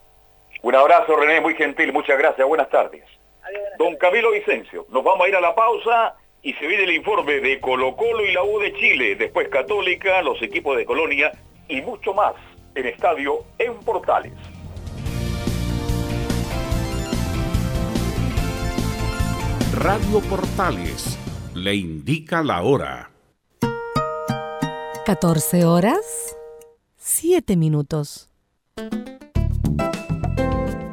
Un abrazo, René, muy gentil, muchas gracias, buenas tardes. Adiós, buenas Don Camilo Vicencio, nos vamos a ir a la pausa y se viene el informe de Colo Colo y la U de Chile, después Católica, los equipos de Colonia y mucho más en Estadio en Portales. Radio Portales le indica la hora. 14 horas, 7 minutos.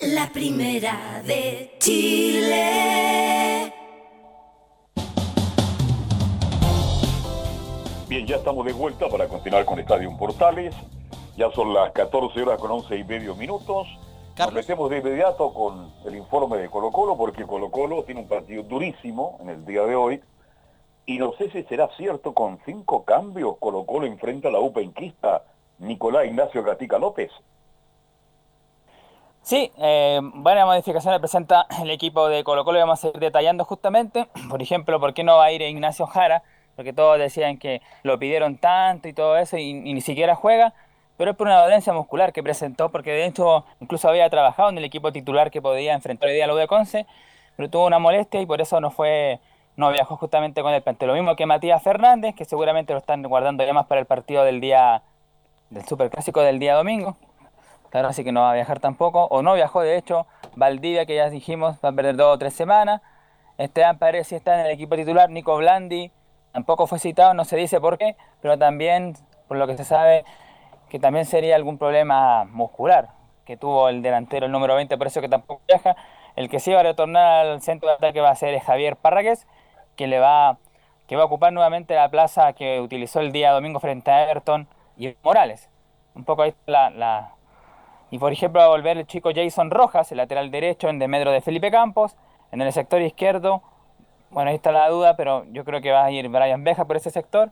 la primera de Chile. Bien, ya estamos de vuelta para continuar con Estadio Portales. Ya son las 14 horas con 11 y medio minutos. Nos metemos de inmediato con el informe de Colo Colo, porque Colo Colo tiene un partido durísimo en el día de hoy. Y no sé si será cierto, con cinco cambios Colo Colo enfrenta a la UPA Inquista Nicolás Ignacio Gatica López. Sí, eh, buena modificación le presenta el equipo de Colo Colo y vamos a ir detallando justamente, por ejemplo, por qué no va a ir Ignacio Jara, porque todos decían que lo pidieron tanto y todo eso y, ni siquiera juega, pero es por una dolencia muscular que presentó, porque de hecho incluso había trabajado en el equipo titular que podía enfrentar hoy día a de Conce, pero tuvo una molestia y por eso no fue no viajó justamente con el plantel. Lo mismo que Matías Fernández, que seguramente lo están guardando ya más para el partido del día del Superclásico del día domingo. Claro, así que no va a viajar tampoco. O no viajó, de hecho, Valdivia, que ya dijimos, va a perder dos o tres semanas. Esteban Paredes sí está en el equipo titular. Nico Blandi tampoco fue citado, no se dice por qué, pero también, por lo que se sabe, que también sería algún problema muscular que tuvo el delantero, el número 20, por eso que tampoco viaja. El que sí va a retornar al centro de ataque va a ser Javier Parragués, que le va que va a ocupar nuevamente la plaza que utilizó el día domingo frente a Everton y Morales. Un poco ahí la, la... Y por ejemplo va a volver el chico Jason Rojas, el lateral derecho en demedro de Felipe Campos. En el sector izquierdo, bueno, ahí está la duda, pero yo creo que va a ir Brian Beja por ese sector.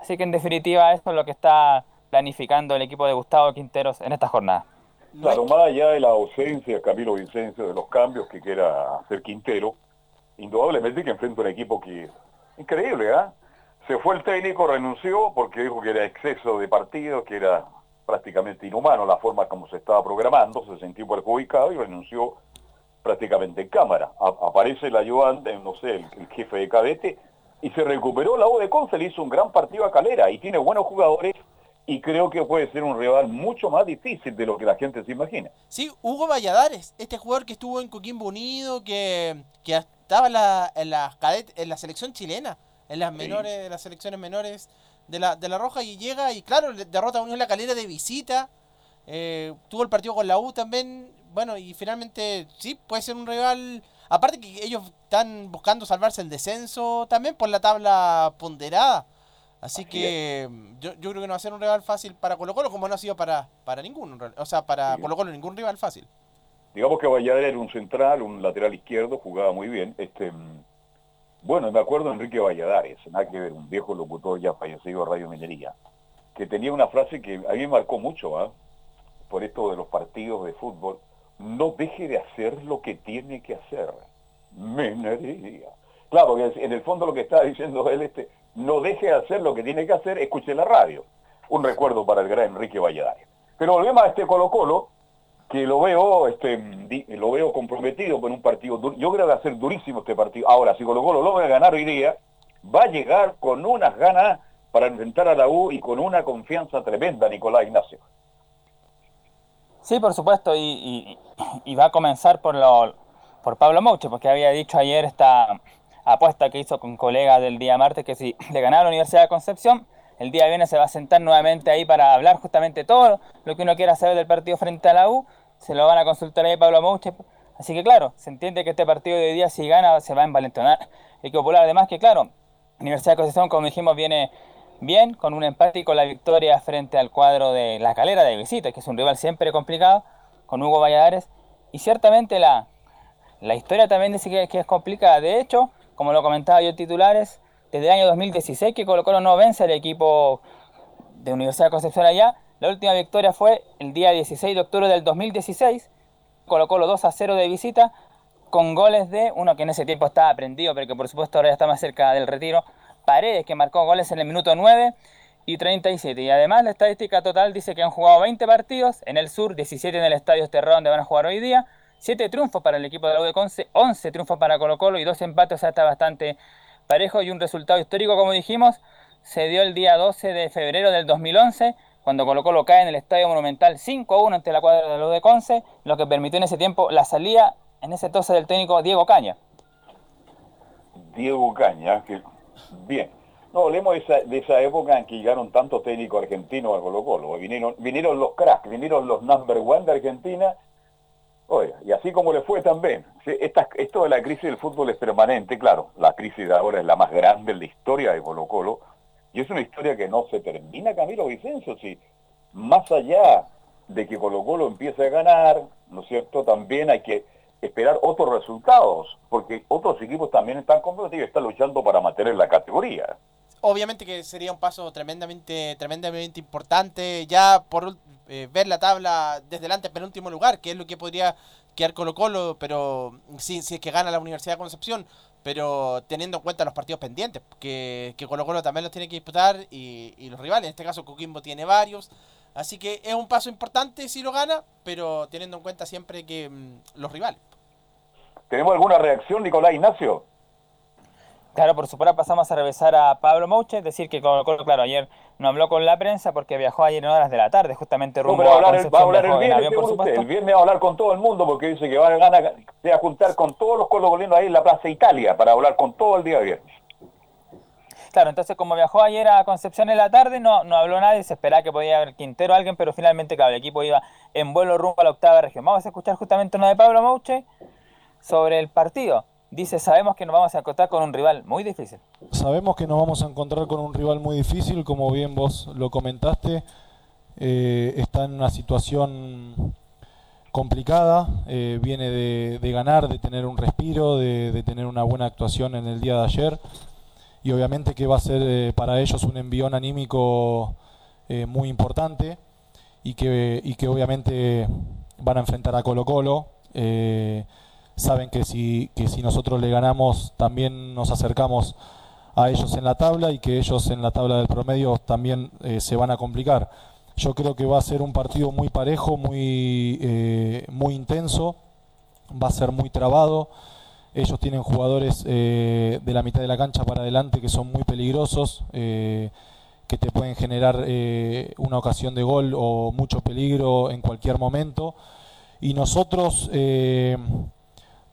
Así que en definitiva eso es lo que está planificando el equipo de Gustavo Quinteros en esta jornada. Claro, más allá de la ausencia, Camilo Vicencio, de los cambios que quiera hacer Quintero, indudablemente que enfrenta un equipo que es increíble, ¿ah? Se fue el técnico, renunció porque dijo que era exceso de partidos, que era prácticamente inhumano la forma como se estaba programando, se sintió perjudicado y renunció prácticamente en cámara. aparece el ayudante, no sé, el, jefe de cadete, y se recuperó la U de Conce, le hizo un gran partido a Calera y tiene buenos jugadores y creo que puede ser un rival mucho más difícil de lo que la gente se imagina. Sí, Hugo Valladares, este jugador que estuvo en Coquimbo Unido, que, que estaba en la, en, la en la selección chilena, en las menores, de las selecciones menores de la, de la Roja, y llega y claro, derrota a Unión La Calera de visita, eh, tuvo el partido con la U también, bueno, y finalmente sí, puede ser un rival, aparte que ellos están buscando salvarse el descenso también por la tabla ponderada. Así, que yo, yo, creo que no va a ser un rival fácil para Colo Colo como no ha sido para, para ninguno. O sea, para Colo Colo ningún rival fácil. Digamos que Valladares era un central, un lateral izquierdo, jugaba muy bien. Este, bueno, me acuerdo de Enrique Valladares, nada que ver, un viejo locutor ya fallecido de Radio Minería, que tenía una frase que a mí me marcó mucho, ¿ah? por esto de los partidos de fútbol, no deje de hacer lo que tiene que hacer. Minería. Claro, en el fondo lo que está diciendo él, este, no deje de hacer lo que tiene que hacer, escuche la radio. Un recuerdo para el gran Enrique Valladares. Pero volvemos a este Colo Colo, que lo veo, este, lo veo comprometido con un partido. Yo creo que va a ser durísimo este partido. Ahora, si Colo Colo logra ganar hoy día, va a llegar con unas ganas para enfrentar a la U y con una confianza tremenda, Nicolás Ignacio. Sí, por supuesto, y, va a comenzar por, lo, por Pablo Mouche, porque había dicho ayer esta apuesta que hizo con colegas del día martes que si le ganaba la Universidad de Concepción, el día viernes se va a sentar nuevamente ahí para hablar justamente todo lo que uno quiera saber del partido frente a la U. Se lo van a consultar ahí Pablo Mouche. Así que claro, se entiende que este partido de hoy día si gana se va a envalentonar el popular. Además que claro, Universidad de Concepción como dijimos viene bien con un empate y con la victoria frente al cuadro de la calera de visita, que es un rival siempre complicado, con Hugo Valladares. Y ciertamente la, la historia también dice que, es complicada. De hecho, como lo comentaba yo titulares, desde el año 2016 que Colo Colo no vence al equipo de Universidad de Concepción allá. La última victoria fue el día 16 de octubre del 2016. Colo Colo 2 a 0 de visita con goles de uno que en ese tiempo estaba prendido, pero que por supuesto ahora ya está más cerca del retiro. Paredes, que marcó goles en el minuto 9 y 37. Y además la estadística total dice que han jugado 20 partidos en el sur, 17 en el Estadio Esterrón donde van a jugar hoy día. 7 triunfos para el equipo de la U de Conce, 11 triunfos para Colo Colo y 2 empates, o sea, está bastante parejo y un resultado histórico, como dijimos, se dio el día 12 de febrero del 2011, cuando Colo Colo cae en el Estadio Monumental 5 a 1 ante la cuadra de U de Conce, lo que permitió en ese tiempo la salida, en ese entonces, del técnico Diego Caña. Diego Caña, que bien. No, hablemos de esa, de esa época en que llegaron tantos técnicos argentinos a Colo Colo. Vinieron, vinieron los cracks, vinieron los number one de Argentina Oiga, y así como le fue también. esto de la crisis del fútbol es permanente, claro. La crisis de ahora es la más grande en la historia de Colo Colo. Y es una historia que no se termina, Camilo Vicencio. Si más allá de que Colo Colo empiece a ganar, ¿no es cierto? También hay que esperar otros resultados, porque otros equipos también están comprometidos y están luchando para mantener la categoría. Obviamente que sería un paso tremendamente, tremendamente importante. Ya por eh, ver la tabla desde delante, penúltimo lugar, que es lo que podría quedar Colo Colo, pero sí, si es que gana la Universidad de Concepción, pero teniendo en cuenta los partidos pendientes, que, que Colo Colo también los tiene que disputar y, los rivales, en este caso Coquimbo tiene varios, así que es un paso importante si lo gana, pero teniendo en cuenta siempre que mm, los rivales. ¿Tenemos alguna reacción, Nicolás Ignacio? Claro, por supuesto pasamos a revisar a Pablo Mouche, decir que claro, ayer no habló con la prensa porque viajó ayer en horas de la tarde, justamente rumbo a, hablar va a hablar el viernes, el viernes va a hablar con todo el mundo porque dice que va a, ganar, se va a juntar con todos los colocolinos ahí en la Plaza Italia para hablar con todo el día viernes. Claro, entonces como viajó ayer a Concepción en la tarde, no, no habló nadie, se esperaba que podía haber Quintero o alguien, pero finalmente, claro, el equipo iba en vuelo rumbo a la octava región. Vamos a escuchar justamente uno de Pablo Mouche sobre el partido. Dice, sabemos que nos vamos a encontrar con un rival muy difícil. Sabemos que nos vamos a encontrar con un rival muy difícil, como bien vos lo comentaste. Eh, está en una situación complicada, eh, viene de, ganar, de tener un respiro, de, tener una buena actuación en el día de ayer. Y obviamente que va a ser eh, para ellos un envión anímico muy importante y que, y que obviamente van a enfrentar a Colo Colo saben que si, que si nosotros le ganamos también nos acercamos a ellos en la tabla y que ellos en la tabla del promedio también eh, se van a complicar. Yo creo que va a ser un partido muy parejo, muy, eh, muy intenso, va a ser muy trabado. Ellos tienen jugadores eh, de la mitad de la cancha para adelante que son muy peligrosos, que te pueden generar una ocasión de gol o mucho peligro en cualquier momento. Y nosotros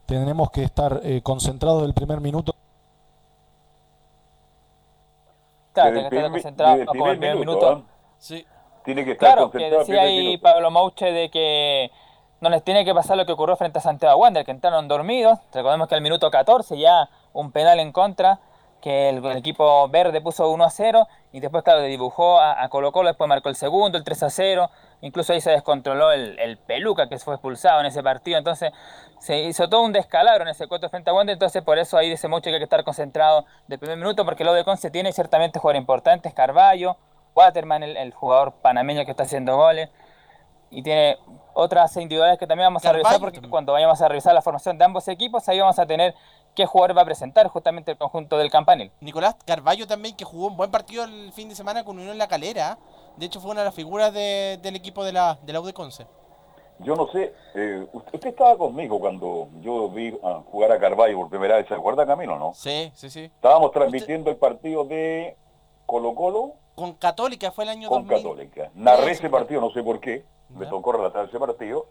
tenemos que estar concentrados del primer minuto. Claro, tiene que estar concentrado como el primer minuto. ¿ah? Sí. Tiene que estar claro, que decía ahí Pablo Mouche de que no les tiene que pasar lo que ocurrió frente a Santiago Wander, que entraron dormidos. Recordemos que al minuto 14 ya un penal en contra, que el, equipo verde puso 1 a 0 y después, claro, dibujó a, Colo Colo, después marcó el segundo, el 3 a 0. Incluso ahí se descontroló el, el Peluca que fue expulsado en ese partido. Entonces se hizo todo un descalabro en ese cuarto frente a Wander. Entonces por eso ahí dice mucho que hay que estar concentrado del primer minuto, porque lo de Conce tiene ciertamente jugadores importantes, Carballo, Waterman, el, jugador panameño que está haciendo goles. Y tiene otras individuales que también vamos a revisar, porque cuando vayamos a revisar la formación de ambos equipos, ahí vamos a tener qué jugador va a presentar justamente el conjunto del campanil. Nicolás Carballo también, que jugó un buen partido el fin de semana con Unión en la Calera. De hecho, fue una de las figuras del equipo de la, de la U de Conce. Yo no sé, eh, usted estaba conmigo cuando yo vi jugar a Carballo por primera vez, ¿se acuerda Camilo, no? Sí, sí, sí. Estábamos transmitiendo el partido de Colo Colo. Con Católica fue el año Con Católica. Narré ese partido, no sé por qué, me tocó relatar ese partido.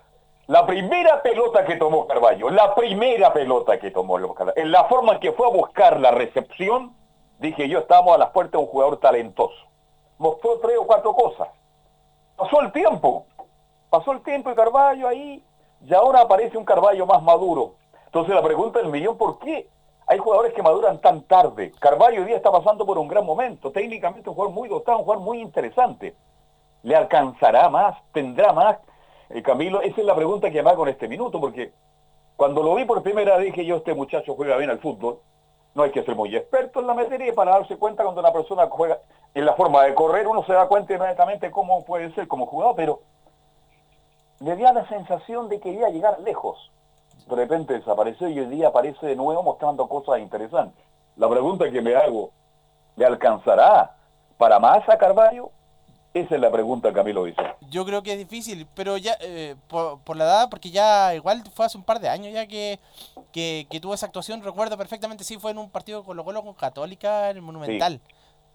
La primera pelota que tomó Carballo, la primera pelota que tomó Carballo, en la forma en que fue a buscar la recepción, dije yo, estábamos a las puertas de un jugador talentoso. Mostró tres o cuatro cosas. Pasó el tiempo, pasó el tiempo y Carballo ahí, y ahora aparece un Carballo más maduro. Entonces la pregunta del millón, ¿por qué hay jugadores que maduran tan tarde? Carballo hoy día está pasando por un gran momento, técnicamente un jugador muy dotado, un jugador muy interesante. ¿Le alcanzará más? ¿Tendrá más? Eh, Camilo, esa es la pregunta que me hago con este minuto, porque cuando lo vi por primera vez dije yo, este muchacho juega bien al fútbol, no hay que ser muy experto en la materia para darse cuenta cuando una persona juega en la forma de correr, uno se da cuenta inmediatamente cómo puede ser como jugador, pero me dio la sensación de que iba a llegar lejos. De repente desapareció y hoy día aparece de nuevo mostrando cosas interesantes. La pregunta que me hago, ¿le alcanzará para más a Carvalho? Esa es la pregunta, Camilo dice. Yo creo que es difícil, pero ya eh, por, la edad, porque ya igual fue hace un par de años ya que, que, tuvo esa actuación, recuerdo perfectamente, sí, fue en un partido con Colo con Católica en el Monumental.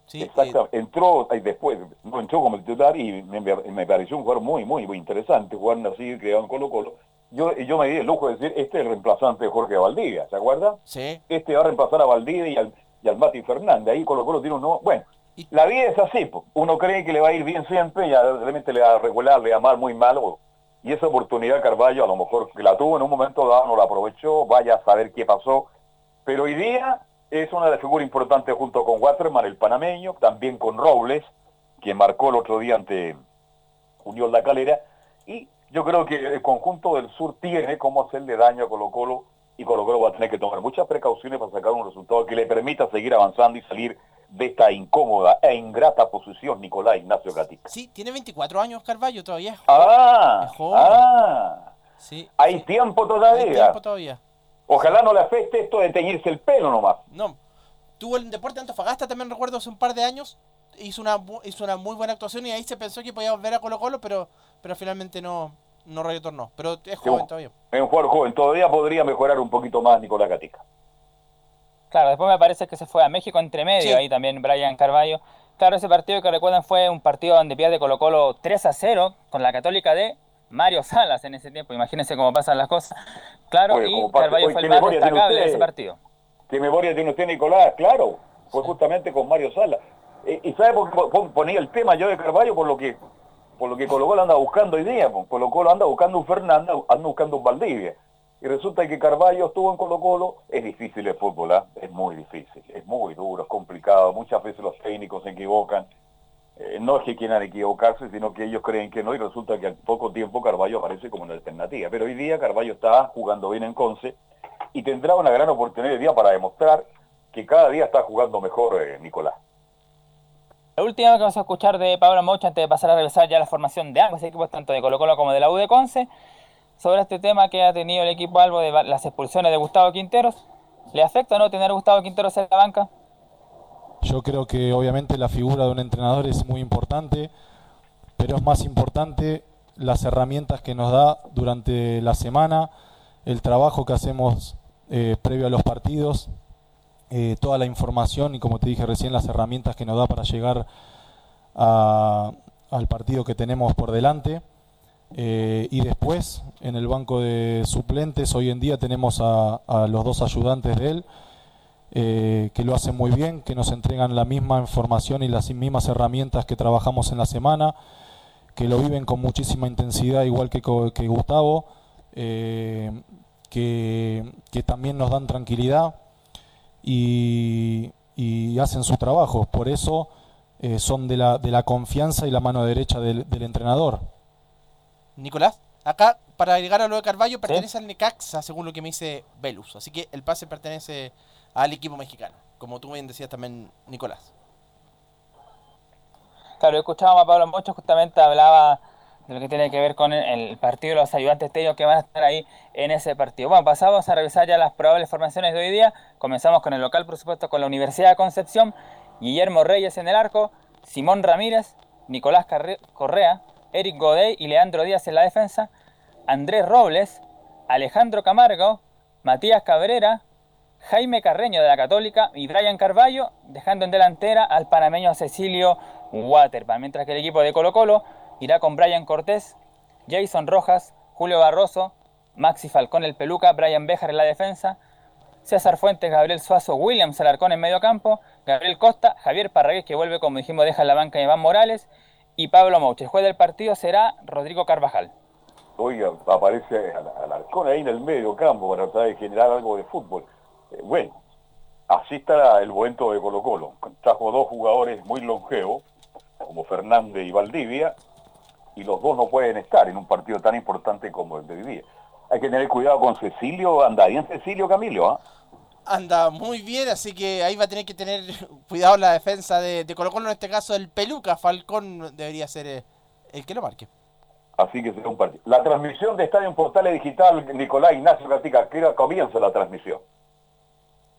Sí. Exacto, entró y después, no entró como titular y me, pareció un jugador muy, muy, muy interesante, jugar así, creado en Colo Colo. Yo, yo me di el lujo de decir, este es el reemplazante de Jorge Valdivia, ¿se acuerda? Sí. Este va a reemplazar a Valdivia y al, y al Mati Fernández, ahí Colo Colo tiene un nuevo... Bueno, la vida es así, uno cree que le va a ir bien siempre y realmente le va a regular, le va a mal, muy mal. Y esa oportunidad Carballo a lo mejor la tuvo en un momento dado, no la aprovechó, vaya a saber qué pasó. Pero hoy día es una de las figuras importantes junto con Waterman, el panameño, también con Robles, quien marcó el otro día ante Unión La Calera. Y yo creo que el conjunto del sur tiene cómo hacerle daño a Colo Colo y Colo Colo va a tener que tomar muchas precauciones para sacar un resultado que le permita seguir avanzando y salir de esta incómoda e ingrata posición Nicolás Ignacio Gatica. Sí, tiene 24 años Carballo todavía. ah, ah, sí, hay tiempo todavía. Hay tiempo todavía. Ojalá no le afecte esto de teñirse el pelo nomás. No. Tuvo el deporte Antofagasta, también recuerdo hace un par de años. Hizo una, hizo una muy buena actuación y ahí se pensó que podía volver a Colo Colo, pero, pero finalmente no, no retornó. Pero es joven todavía. Es un jugador joven. Todavía podría mejorar un poquito más Nicolás Gatica. Claro, después me parece que se fue a México entre medio, ahí también Brian Carballo. Claro, ese partido que recuerdan fue un partido donde pierde Colo Colo 3 a 0 con la Católica de Mario Salas en ese tiempo. Imagínense cómo pasan las cosas. Claro, y Carballo fue el más destacable de ese partido. ¿Qué memoria tiene usted, Nicolás? Claro, fue justamente con Mario Salas. Eh, ¿Y sabe por qué ponía el tema yo de Carballo? Por lo que por lo que Colo Colo anda buscando hoy día. Colo Colo anda buscando un Fernando, anda buscando un Valdivia y resulta que Carballo estuvo en Colo Colo, es difícil el fútbol, ¿ah? es muy difícil, es muy duro, es complicado, muchas veces los técnicos se equivocan, eh, no es que quieran equivocarse, sino que ellos creen que no, y resulta que al poco tiempo Carballo aparece como una alternativa. Pero hoy día Carballo está jugando bien en Conce, y tendrá una gran oportunidad hoy día para demostrar que cada día está jugando mejor eh, Nicolás. La última que vamos a escuchar de Pablo Mocha antes de pasar a revisar ya la formación de ambos equipos, tanto de Colo Colo como de la U de Conce, sobre este tema que ha tenido el equipo Albo de las expulsiones de Gustavo Quinteros. ¿Le afecta o no tener a Gustavo Quinteros en la banca? Yo creo que obviamente la figura de un entrenador es muy importante, pero es más importante las herramientas que nos da durante la semana, el trabajo que hacemos eh, previo a los partidos, eh, toda la información y como te dije recién las herramientas que nos da para llegar a- al partido que tenemos por delante. Eh, y después en el banco de suplentes hoy en día tenemos a, los dos ayudantes de él eh, que lo hacen muy bien, que nos entregan la misma información y las mismas herramientas que trabajamos en la semana, que lo viven con muchísima intensidad igual que, Gustavo, eh, que, también nos dan tranquilidad y, hacen su trabajo. Por eso son de la, de la confianza y la mano derecha del entrenador. Nicolás, acá para llegar a lo de Carballo pertenece al Necaxa, según lo que me dice Velus. Así que el pase pertenece al equipo mexicano, como tú bien decías también, Nicolás. Claro, escuchábamos a Pablo Mocho, justamente hablaba de lo que tiene que ver con el, partido de los ayudantes técnicos que van a estar ahí en ese partido. Bueno, pasamos a revisar ya las probables formaciones de hoy día. Comenzamos con el local, por supuesto, con la Universidad de Concepción. Guillermo Reyes en el arco, Simón Ramírez, Nicolás Carre- Correa, Eric Goday y Leandro Díaz en la defensa, Andrés Robles, Alejandro Camargo, Matías Cabrera, Jaime Carreño de la Católica y Brian Carballo, dejando en delantera al panameño Cecilio Waterman, mientras que el equipo de Colo Colo irá con Brian Cortés, Jason Rojas, Julio Barroso, Maxi Falcón el Peluca, Brian Bejar en la defensa, César Fuentes, Gabriel Suazo, Williams Alarcón en medio campo, Gabriel Costa, Javier Parragués que vuelve como dijimos deja la banca Iván Morales y Pablo Mouche. Juez del partido será Rodrigo Carvajal. Oiga, aparece Al- Alarcón ahí en el medio campo para tratar de generar algo de fútbol. Eh, bueno, así está el momento de Colo Colo. Trajo dos jugadores muy longevos, como Fernández y Valdivia, y los dos no pueden estar en un partido tan importante como el de hoy. Hay que tener cuidado con Cecilio, anda bien Cecilio Camilo, ¿ah? Anda muy bien, así que ahí va a tener que tener cuidado la defensa de, de Colo Colo, en este caso el Peluca. Falcón debería ser eh, el que lo marque. Así que será un partido. La transmisión de Estadio Portales Digital, Nicolás Ignacio Gatica, ¿qué hora comienza la transmisión?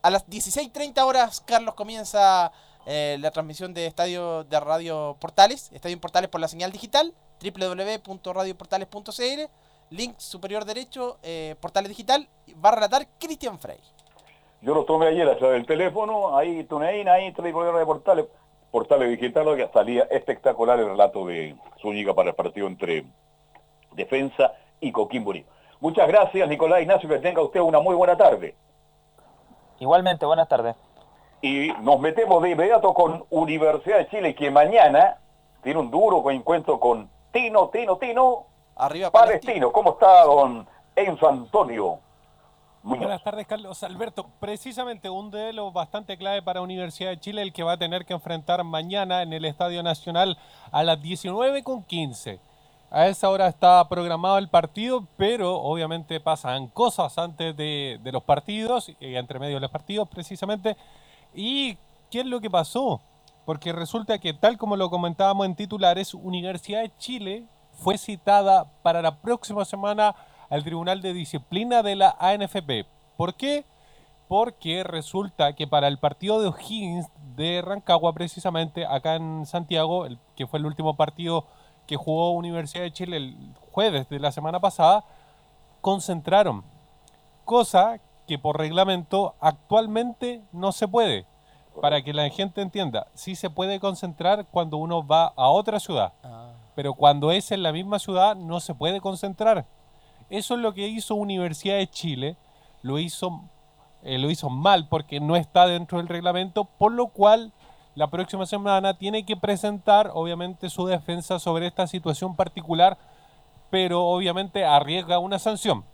A las 16.30 horas, Carlos, comienza eh, la transmisión de Estadio de Radio Portales, Estadio Portales por la señal digital, www.radioportales.cl, link superior derecho, eh, Portales Digital, va a relatar Cristian Frey. Yo lo tomé ayer a través del teléfono, ahí TuneIn, ahí Televideo de Portales, Portales Digital, que salía espectacular el relato de Zúñiga para el partido entre Defensa y Coquimbo. Muchas gracias, Nicolás Ignacio, que tenga usted una muy buena tarde. Igualmente, buenas tardes. Y nos metemos de inmediato con Universidad de Chile, que mañana tiene un duro encuentro con Tino, Tino, Tino. Arriba Palestino. ¿Cómo está don Enzo Antonio? Buenas tardes, Carlos Alberto. Precisamente un duelo bastante clave para Universidad de Chile, el que va a tener que enfrentar mañana en el Estadio Nacional a las 19.15. A esa hora está programado el partido, pero obviamente pasan cosas antes de, de los partidos, y entre medio de los partidos precisamente. ¿Y qué es lo que pasó? Porque resulta que, tal como lo comentábamos en titulares, Universidad de Chile fue citada para la próxima semana al Tribunal de Disciplina de la ANFP. ¿Por qué? Porque resulta que para el partido de O'Higgins de Rancagua, precisamente acá en Santiago, el, que fue el último partido que jugó Universidad de Chile el jueves de la semana pasada, concentraron. Cosa que por reglamento actualmente no se puede. Para que la gente entienda, sí se puede concentrar cuando uno va a otra ciudad, pero cuando es en la misma ciudad no se puede concentrar. Eso es lo que hizo Universidad de Chile, lo hizo, eh, lo hizo mal porque no está dentro del reglamento, por lo cual la próxima semana tiene que presentar obviamente su defensa sobre esta situación particular, pero obviamente arriesga una sanción,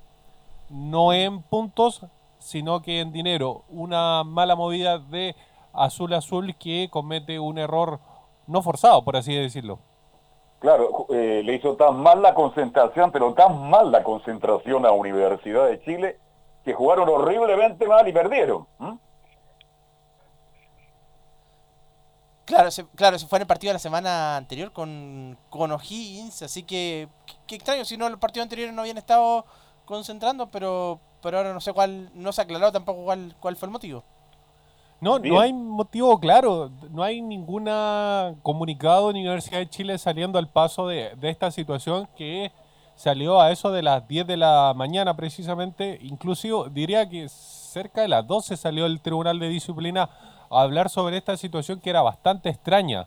no en puntos, sino que en dinero, una mala movida de azul azul que comete un error no forzado, por así decirlo. Claro, eh, le hizo tan mal la concentración, pero tan mal la concentración a Universidad de Chile, que jugaron horriblemente mal y perdieron. Claro, se, claro, se fue en el partido de la semana anterior con, con O'Higgins, así que qué extraño si no los partidos anteriores no habían estado concentrando, pero pero ahora no sé cuál, no se ha aclarado tampoco cuál, cuál fue el motivo. No, Bien. no hay motivo claro, no hay ninguna comunicado de Universidad de Chile saliendo al paso de, de esta situación que salió a eso de las 10 de la mañana precisamente, inclusive diría que cerca de las 12 salió el Tribunal de Disciplina a hablar sobre esta situación que era bastante extraña.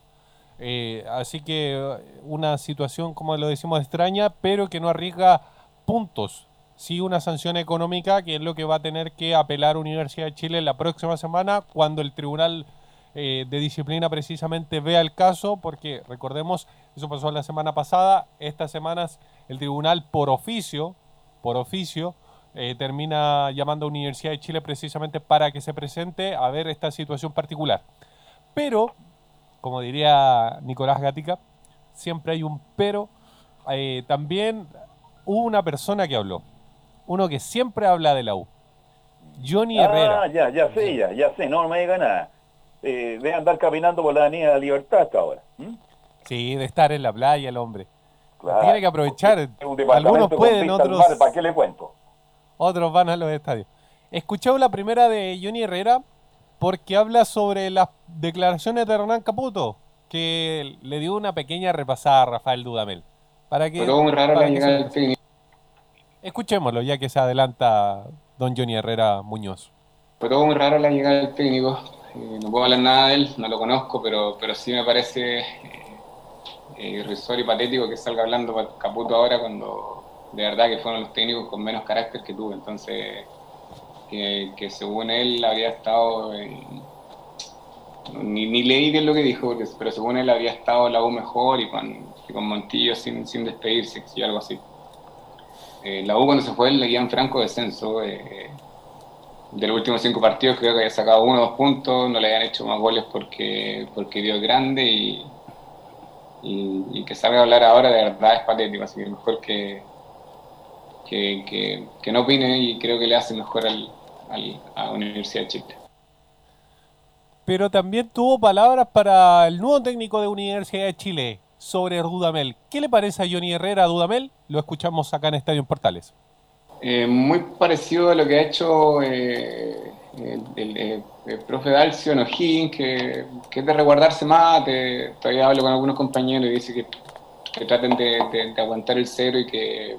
Eh, así que una situación, como lo decimos, extraña, pero que no arriesga puntos. Sí una sanción económica, que es lo que va a tener que apelar Universidad de Chile la próxima semana, cuando el Tribunal eh, de Disciplina precisamente vea el caso, porque recordemos, eso pasó la semana pasada, estas semanas el Tribunal por oficio, por oficio, eh, termina llamando a Universidad de Chile precisamente para que se presente a ver esta situación particular. Pero, como diría Nicolás Gatica, siempre hay un pero. Eh, también hubo una persona que habló, uno que siempre habla de la U, Johnny Herrera. Ah, ya, ya sé, ya, ya sé, no, no me diga nada. Eh, de andar caminando por la Avenida de la Libertad hasta ahora. Sí, de estar en la playa el hombre. Claro. Tiene que aprovechar. Algunos pueden, otros, mar, ¿Para qué le cuento? otros van a los estadios. Escuchado la primera de Johnny Herrera porque habla sobre las declaraciones de Hernán Caputo, que le dio una pequeña repasada a Rafael Dudamel. Para que, Pero muy raro para la que llegada del técnico. Escuchémoslo, ya que se adelanta don Johnny Herrera Muñoz. Fue todo muy raro la llegada del técnico. Eh, no puedo hablar nada de él, no lo conozco, pero, pero sí me parece eh, eh, y patético que salga hablando pa- Caputo ahora cuando de verdad que fueron los técnicos con menos carácter que tuvo. Entonces, que, que según él habría estado Ni, ni leí qué es lo que dijo, pero según él habría estado la U mejor y con, y con Montillo sin, sin despedirse, y algo así. Eh, la U cuando se fue le guían franco descenso. eh, de los últimos cinco partidos creo que había sacado uno o dos puntos, no le habían hecho más goles porque, porque dio grande y, que a hablar ahora de verdad es patético, así que mejor que, que, que, no opine y creo que le hace mejor al, al- a Universidad de Chile. Pero también tuvo palabras para el nuevo técnico de Universidad de Chile sobre Dudamel. ¿Qué le parece a Johnny Herrera a Dudamel? Lo escuchamos acá en Estadio en Portales. Eh, muy parecido a lo que ha hecho eh, el, el- el profe Dalcio en O'Higgins, que, que es de resguardarse más. te- todavía hablo con algunos compañeros y dice que, que traten de, de- de aguantar el cero y que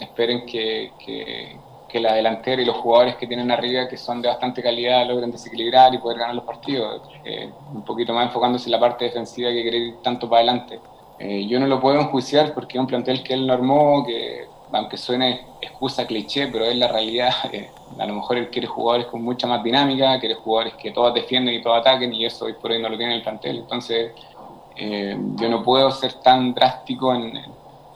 esperen que, que- que la delantera y los jugadores que tienen arriba, que son de bastante calidad, logren desequilibrar y poder ganar los partidos. Eh, un poquito más enfocándose en la parte defensiva que querer ir tanto para adelante. Eh, yo no lo puedo enjuiciar porque es un plantel que él no armó, que aunque suene excusa cliché, pero es la realidad. eh, a lo mejor él quiere jugadores con mucha más dinámica, quiere jugadores que todos defienden y todos ataquen, y eso hoy por hoy no lo tiene el plantel. Entonces, eh, yo no puedo ser tan drástico en,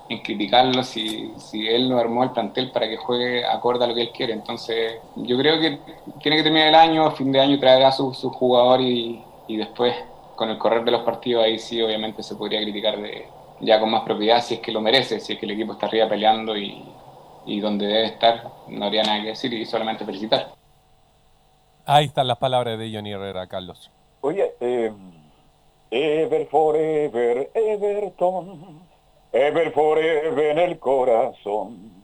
en criticarlo si, si él no armó el plantel para que juegue acorde a lo que él quiere. Entonces, yo creo que tiene que terminar el año, fin de año traerá su, su jugador y, y después, con el correr de los partidos, ahí sí, obviamente se podría criticar de, ya con más propiedad si es que lo merece, si es que el equipo está arriba peleando y, y donde debe estar, no habría nada que decir y solamente felicitar. Ahí están las palabras de Johnny Herrera, Carlos. Oye, eh, Ever Forever, Everton, Ever Forever en el corazón.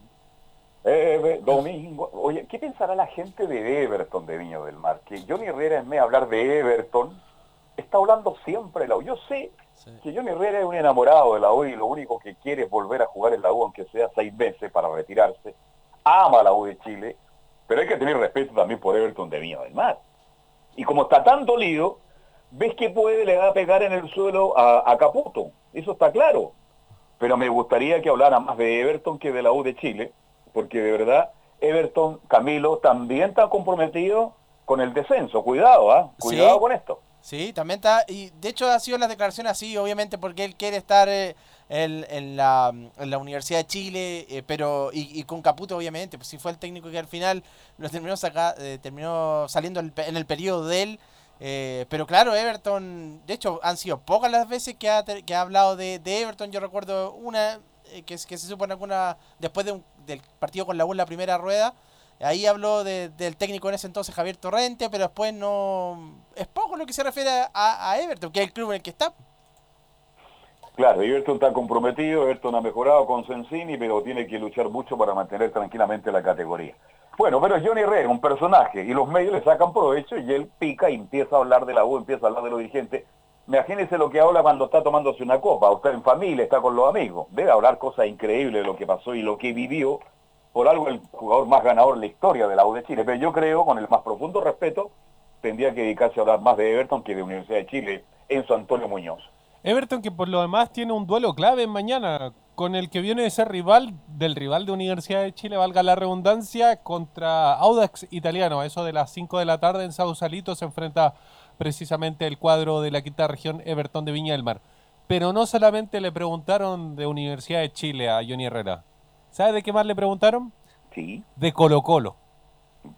Ever, domingo. Oye, ¿qué pensará la gente de Everton de Viña del Mar? Que Johnny Herrera, vez de hablar de Everton, está hablando siempre de la U. Yo sé que Johnny Herrera es un enamorado de la U y lo único que quiere es volver a jugar en la U, aunque sea seis meses para retirarse. Ama la U de Chile, pero hay que tener respeto también por Everton de Viña del Mar. Y como está tan dolido, ves que puede, le va a pegar en el suelo a, a Caputo. Eso está claro. Pero me gustaría que hablara más de Everton que de la U de Chile, porque de verdad Everton, Camilo, también está comprometido con el descenso. Cuidado, ¿ah? Cuidado Sí. con esto. Sí, también está, y de hecho ha sido las declaraciones así, obviamente porque él quiere estar eh, en, la, en la Universidad de Chile, eh, pero y, y con Caputo obviamente, pues si fue el técnico que al final lo terminó saca, eh, terminó saliendo en el, en el periodo de él, eh, pero claro, Everton, de hecho han sido pocas las veces que ha, que ha hablado de, de Everton, yo recuerdo una eh, que, que se supone alguna, después de un- del partido con la U en la primera rueda, Ahí habló de- del técnico en ese entonces, Javier Torrente, pero después no... Es poco lo que se refiere a, Everton, que es el club en el que está. Claro, Everton está comprometido, Everton ha mejorado con Sensini, pero tiene que luchar mucho para mantener tranquilamente la categoría. Bueno, pero es Johnny Herrera, un personaje, y los medios le sacan provecho y él pica y empieza a hablar de la U, empieza a hablar de los dirigentes. Imagínese lo que habla cuando está tomándose una copa, o está en familia, está con los amigos. Debe hablar cosas increíbles de lo que pasó y lo que vivió. Por algo el jugador más ganador en la historia de la de Chile. Pero yo creo, con el más profundo respeto, tendría que dedicarse a hablar más de Everton que de Universidad de Chile, Enzo Antonio Muñoz. Everton que por lo demás tiene un duelo clave mañana con el que viene de ser rival del rival de Universidad de Chile, valga la redundancia, contra Audax Italiano. Eso de las 5 de la tarde en Sausalito se enfrenta precisamente el cuadro de la quinta región Everton de Viña del Mar. Pero no solamente le preguntaron de Universidad de Chile a Johnny Herrera. ¿Sabe de qué más le preguntaron? Sí. De Colo Colo.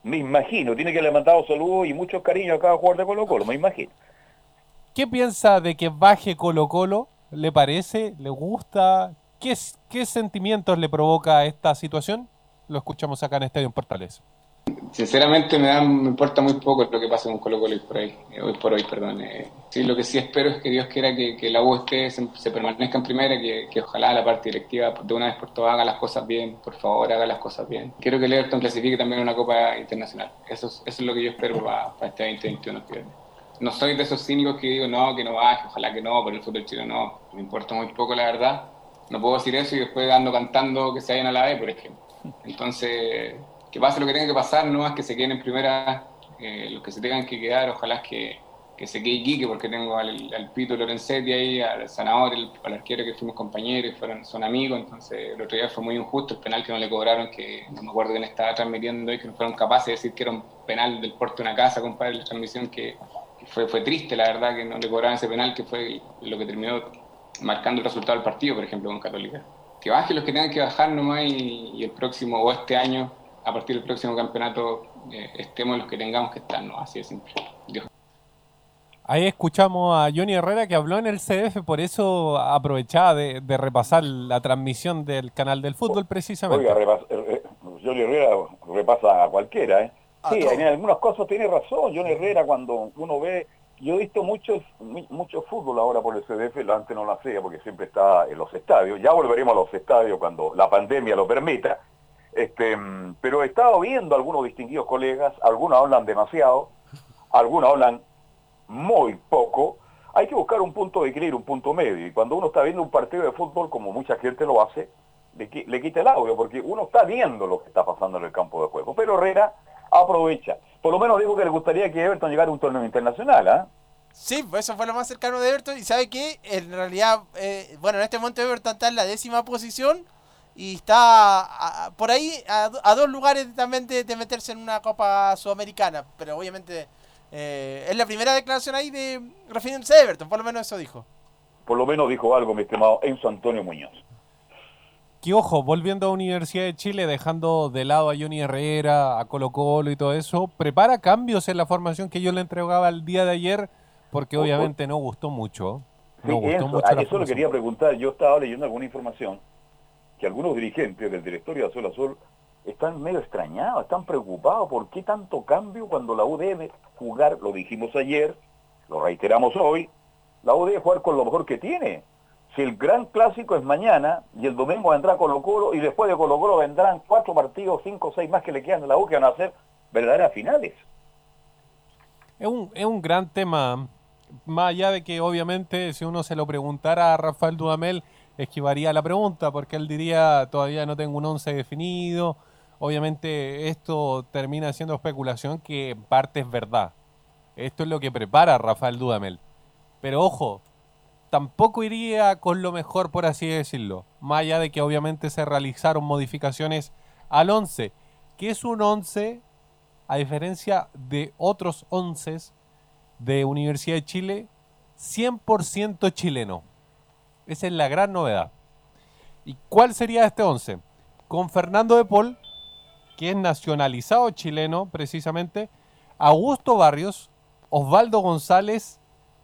Me imagino, tiene que le mandado saludos y muchos cariños a cada jugador de Colo Colo, me imagino. ¿Qué piensa de que baje Colo Colo? ¿Le parece? ¿Le gusta? ¿Qué, qué sentimientos le provoca esta situación? Lo escuchamos acá en Estadio en Portales. Sinceramente me, da, me importa muy poco lo que pasa con Colo Colo hoy por, ahí, eh, hoy por hoy. Perdón. Eh, sí, lo que sí espero es que Dios quiera que, que la U esté, se, permanezca en primera, que, que ojalá la parte directiva de una vez por todas haga las cosas bien, por favor haga las cosas bien. Quiero que el Everton clasifique también una Copa Internacional. Eso es, eso es lo que yo espero para, para este 2021 que viene. No soy de esos cínicos que digo, no, que no baje, ojalá que no, por el fútbol chileno no. Me importa muy poco, la verdad. No puedo decir eso y después ando cantando que se vayan a la B, por ejemplo. Entonces, que pase lo que tenga que pasar, no más que se queden en primera, eh, los que se tengan que quedar, ojalá que, que se quede Quique, porque tengo al, al Pito Lorenzetti ahí, al Sanador, el, al arquero que fuimos compañeros, fueron, son amigos, entonces el otro día fue muy injusto el penal que no le cobraron, que no me acuerdo quién estaba transmitiendo y que no fueron capaces de decir que era un penal del puerto de una casa, compadre, la transmisión que, fue, fue triste, la verdad, que no le cobraron ese penal, que fue lo que terminó marcando el resultado del partido, por ejemplo, con Católica. Que baje los que tengan que bajar nomás y, y el próximo, o este año, a partir del próximo campeonato, eh, estemos los que tengamos que estar, ¿no? Así de simple. Dios. Ahí escuchamos a Johnny Herrera que habló en el CDF, por eso aprovechaba de, de repasar la transmisión del canal del fútbol precisamente. Oiga, repas- eh, Johnny Herrera repasa a cualquiera, ¿eh? Sí, en algunas cosas tiene razón Johnny Herrera cuando uno ve... Yo he visto mucho, mucho fútbol ahora por el CDF, lo antes no lo hacía porque siempre está en los estadios. Ya volveremos a los estadios cuando la pandemia lo permita. Este, mm, pero he estado viendo algunos distinguidos colegas, algunos hablan demasiado, algunos hablan muy poco. Hay que buscar un punto de equilibrio, un punto medio. Y cuando uno está viendo un partido de fútbol, como mucha gente lo hace, le, qui- le quita el audio, porque uno está viendo lo que está pasando en el campo de juego. Pero Herrera aprovecha. Por lo menos dijo que le gustaría que Everton llegara a un torneo internacional, ¿ah? Sí, pues eso fue lo más cercano de Everton. Y sabe que en realidad, eh, bueno, en este momento Everton está en la décima posición y está a- por ahí a, do- a dos lugares también de, de meterse en una Copa Sudamericana. Pero obviamente eh, es la primera declaración ahí de refiriéndose a Everton, por lo menos eso dijo. Por lo menos dijo algo, mi estimado Enzo Antonio Muñoz. Que ojo, volviendo a Universidad de Chile, dejando de lado a Johnny Herrera, a Colo Colo y todo eso, prepara cambios en la formación que yo le entregaba el día de ayer, porque obviamente no gustó mucho. Sí, No gustó Enzo, mucho a eso formación. quería preguntar. Yo estaba leyendo alguna información que algunos dirigentes del directorio de Azul Azul están medio extrañados, están preocupados por qué tanto cambio cuando la U debe jugar, lo dijimos ayer, lo reiteramos hoy, la U debe jugar con lo mejor que tiene. Si el gran clásico es mañana y el domingo vendrá Colo Colo y después de Colo Colo vendrán cuatro partidos, cinco o seis más que le quedan a la U que van a ser verdaderas finales. Es un, es un gran tema, más allá de que obviamente si uno se lo preguntara a Rafael Dudamel, esquivaría la pregunta, porque él diría, todavía no tengo un once definido. Obviamente esto termina siendo especulación que en parte es verdad. Esto es lo que prepara Rafael Dudamel. Pero ojo, tampoco iría con lo mejor, por así decirlo. Más allá de que obviamente se realizaron modificaciones al 11, que es un 11, a diferencia de otros 11 de Universidad de Chile, 100% chileno. Esa es la gran novedad. ¿Y cuál sería este 11? Con Fernando de Paul, que es nacionalizado chileno precisamente, Augusto Barrios, Osvaldo González,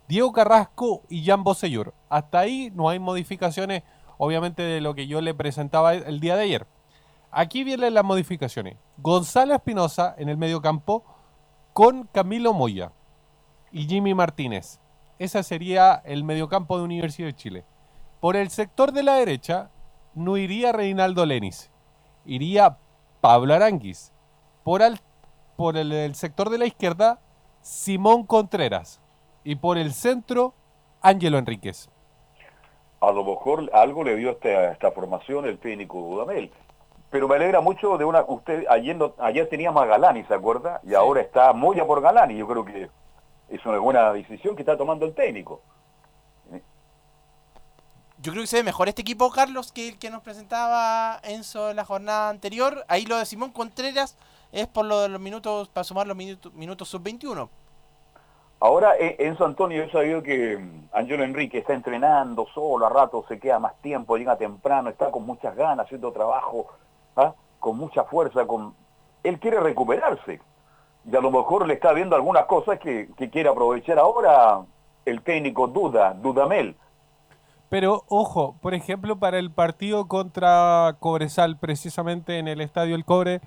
Diego Carrasco y Jan Bosellur. Hasta ahí no hay modificaciones, obviamente, de lo que yo le presentaba el día de ayer. Aquí vienen las modificaciones. Gonzalo Espinosa en el mediocampo con Camilo Moya y Jimmy Martínez. Ese sería el mediocampo de Universidad de Chile. Por el sector de la derecha no iría Reinaldo Lenis. Iría Pablo Aranguis. por, al, por el, el sector de la izquierda, Simón Contreras. Y por el centro, Ángelo Enríquez. A lo mejor algo le dio esta, esta formación el técnico Dudamel. Pero me alegra mucho de una... Usted ayer, no- ayer tenía más Galani, ¿se acuerda? Y ahora está Moya por Galani. Yo creo que es una buena decisión que está tomando el técnico. Yo creo que se ve mejor este equipo, Carlos, que el que nos presentaba Enzo en la jornada anterior. Ahí lo de Simón Contreras es por lo de los minutos, para sumar los minutos, minutos sub-21. Ahora, eh, Enzo Antonio, he sabido que mm, Angelo Enrique está entrenando solo, a rato se queda más tiempo, llega temprano, está con muchas ganas, haciendo trabajo, ¿ah? con mucha fuerza, con él quiere recuperarse. Y a lo mejor le está viendo algunas cosas que, que quiere aprovechar ahora el técnico Duda, Dudamel. Pero ojo, por ejemplo, para el partido contra Cobresal, precisamente en el Estadio El Cobre,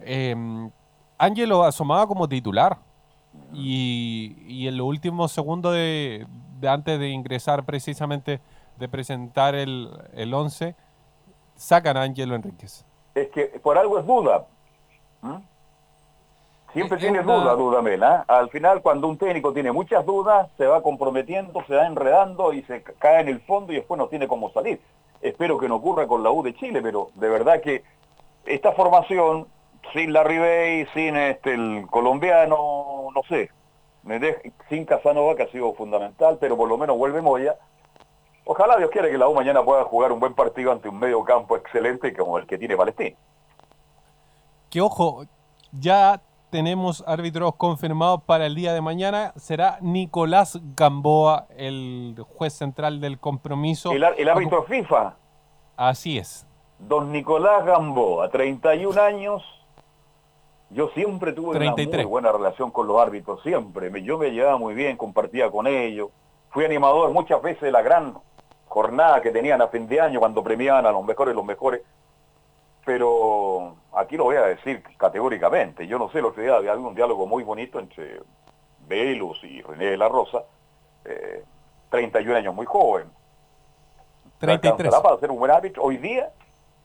eh, Ángelo asomaba como titular. Y, y en los últimos segundos de, antes de ingresar precisamente, de presentar el, el 11, sacan a Ángelo Enríquez. Es que por algo es duda. ¿Mm? Siempre Es tiene una- duda, Dudamel. ¿ah? Al final, cuando un técnico tiene muchas dudas, se va comprometiendo, se va enredando y se ca- cae en el fondo y después no tiene cómo salir. Espero que no ocurra con la U de Chile, pero de verdad que esta formación, sin la Ribey, sin este, el colombiano, no sé, me sin Casanova, que ha sido fundamental, pero por lo menos vuelve Moya. Ojalá Dios quiera que la U mañana pueda jugar un buen partido ante un medio campo excelente como el que tiene Palestina. Que ojo, ya tenemos árbitros confirmados para el día de mañana. Será Nicolás Gamboa, el juez central del compromiso. El, árbitro FIFA, Así es. don Nicolás Gamboa, 31 años. Yo siempre tuve 33. una muy buena relación con los árbitros, siempre. Yo me llevaba muy bien, compartía con ellos. Fui animador muchas veces de la gran jornada que tenían a fin de año cuando premiaban a los mejores los mejores. Pero aquí lo voy a decir categóricamente. Yo no sé, el otro día había un diálogo muy bonito entre Velus y René de la Rosa. eh, 31 años, muy joven. 33. ¿Alcanzará para ser un buen árbitro? Hoy día,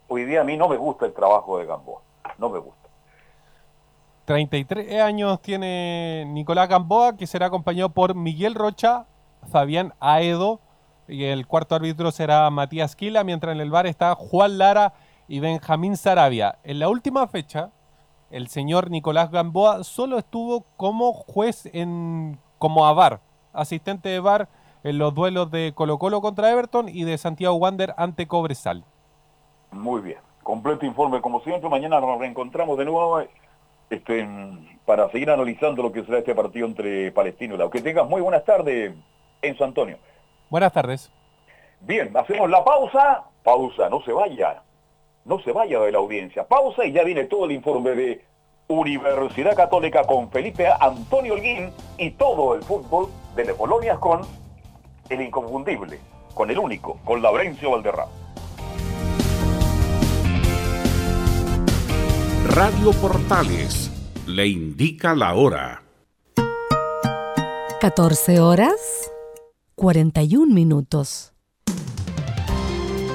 hoy día a mí no me gusta el trabajo de Gamboa. No me gusta. 33 años tiene Nicolás Gamboa, que será acompañado por Miguel Rocha, Fabián Aedo, y el cuarto árbitro será Matías Quila, mientras en el bar está Juan Lara y Benjamín Sarabia. En la última fecha, el señor Nicolás Gamboa solo estuvo como juez en como avar, asistente de bar en los duelos de Colo Colo contra Everton y de Santiago Wander ante Cobresal. Muy bien. Completo informe como siempre. Mañana nos reencontramos de nuevo este, para seguir analizando lo que será este partido entre Palestino y. Que tengas muy buenas tardes, Enzo Antonio. Buenas tardes. Bien, hacemos la pausa. Pausa, no se vaya. No se vaya de la audiencia. Pausa y ya viene todo el informe de Universidad Católica con Felipe Antonio Holguín y todo el fútbol de las Polonias con el inconfundible, con el único, con Laurencio Valderrama. Radio Portales le indica la hora. 14 horas 41 minutos.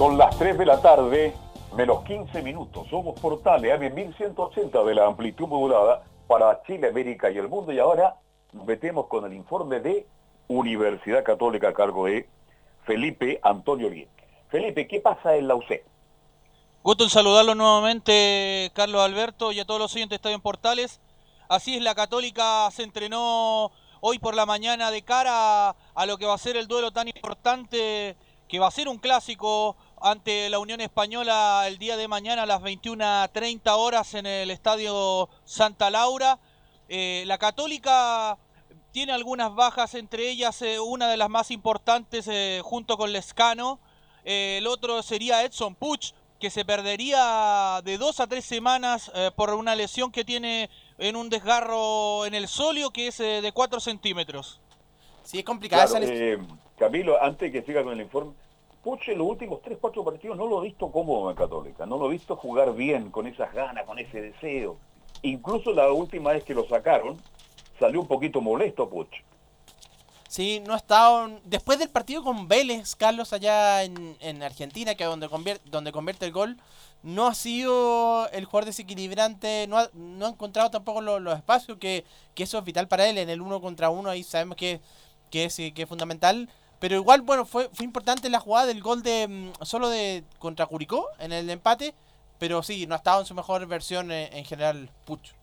son las 3 de la tarde, menos 15 minutos. Somos Portales, AM 1180 de la amplitud modulada para Chile, América y el mundo. Y ahora nos metemos con el informe de Universidad Católica a cargo de Felipe Antonio Bien. Felipe, ¿qué pasa en la UC? Gusto en saludarlo nuevamente, Carlos Alberto, y a todos los oyentes de en Portales. Así es, la Católica se entrenó hoy por la mañana de cara a lo que va a ser el duelo tan importante, que va a ser un clásico ante la Unión Española el día de mañana a las 21.30 horas en el Estadio Santa Laura. Eh, la Católica tiene algunas bajas, entre ellas eh, una de las más importantes eh, junto con Lescano. Eh, el otro sería Edson Puch, que se perdería de dos a tres semanas eh, por una lesión que tiene en un desgarro en el solio que es eh, de 4 centímetros. Sí, es complicada Claro, esa lesión. eh, Camilo, antes que siga con el informe, Puche en los últimos 3, 4 partidos no lo he visto cómodo en Católica, no lo he visto jugar bien, con esas ganas, con ese deseo. Incluso la última vez que lo sacaron, salió un poquito molesto Puch. Sí, no ha estado. Después del partido con Vélez, Carlos, allá en, en Argentina, que es donde convierte, donde convierte el gol, no ha sido el jugador desequilibrante, no ha, no ha encontrado tampoco lo- los espacios, que, que eso es vital para él. En el uno contra uno, ahí sabemos que, que, es, que es fundamental. Pero igual, bueno, fue, fue importante la jugada del gol de mm, solo de contra Curicó en el empate. Pero sí, no ha estado en su mejor versión eh, en general, Pucho.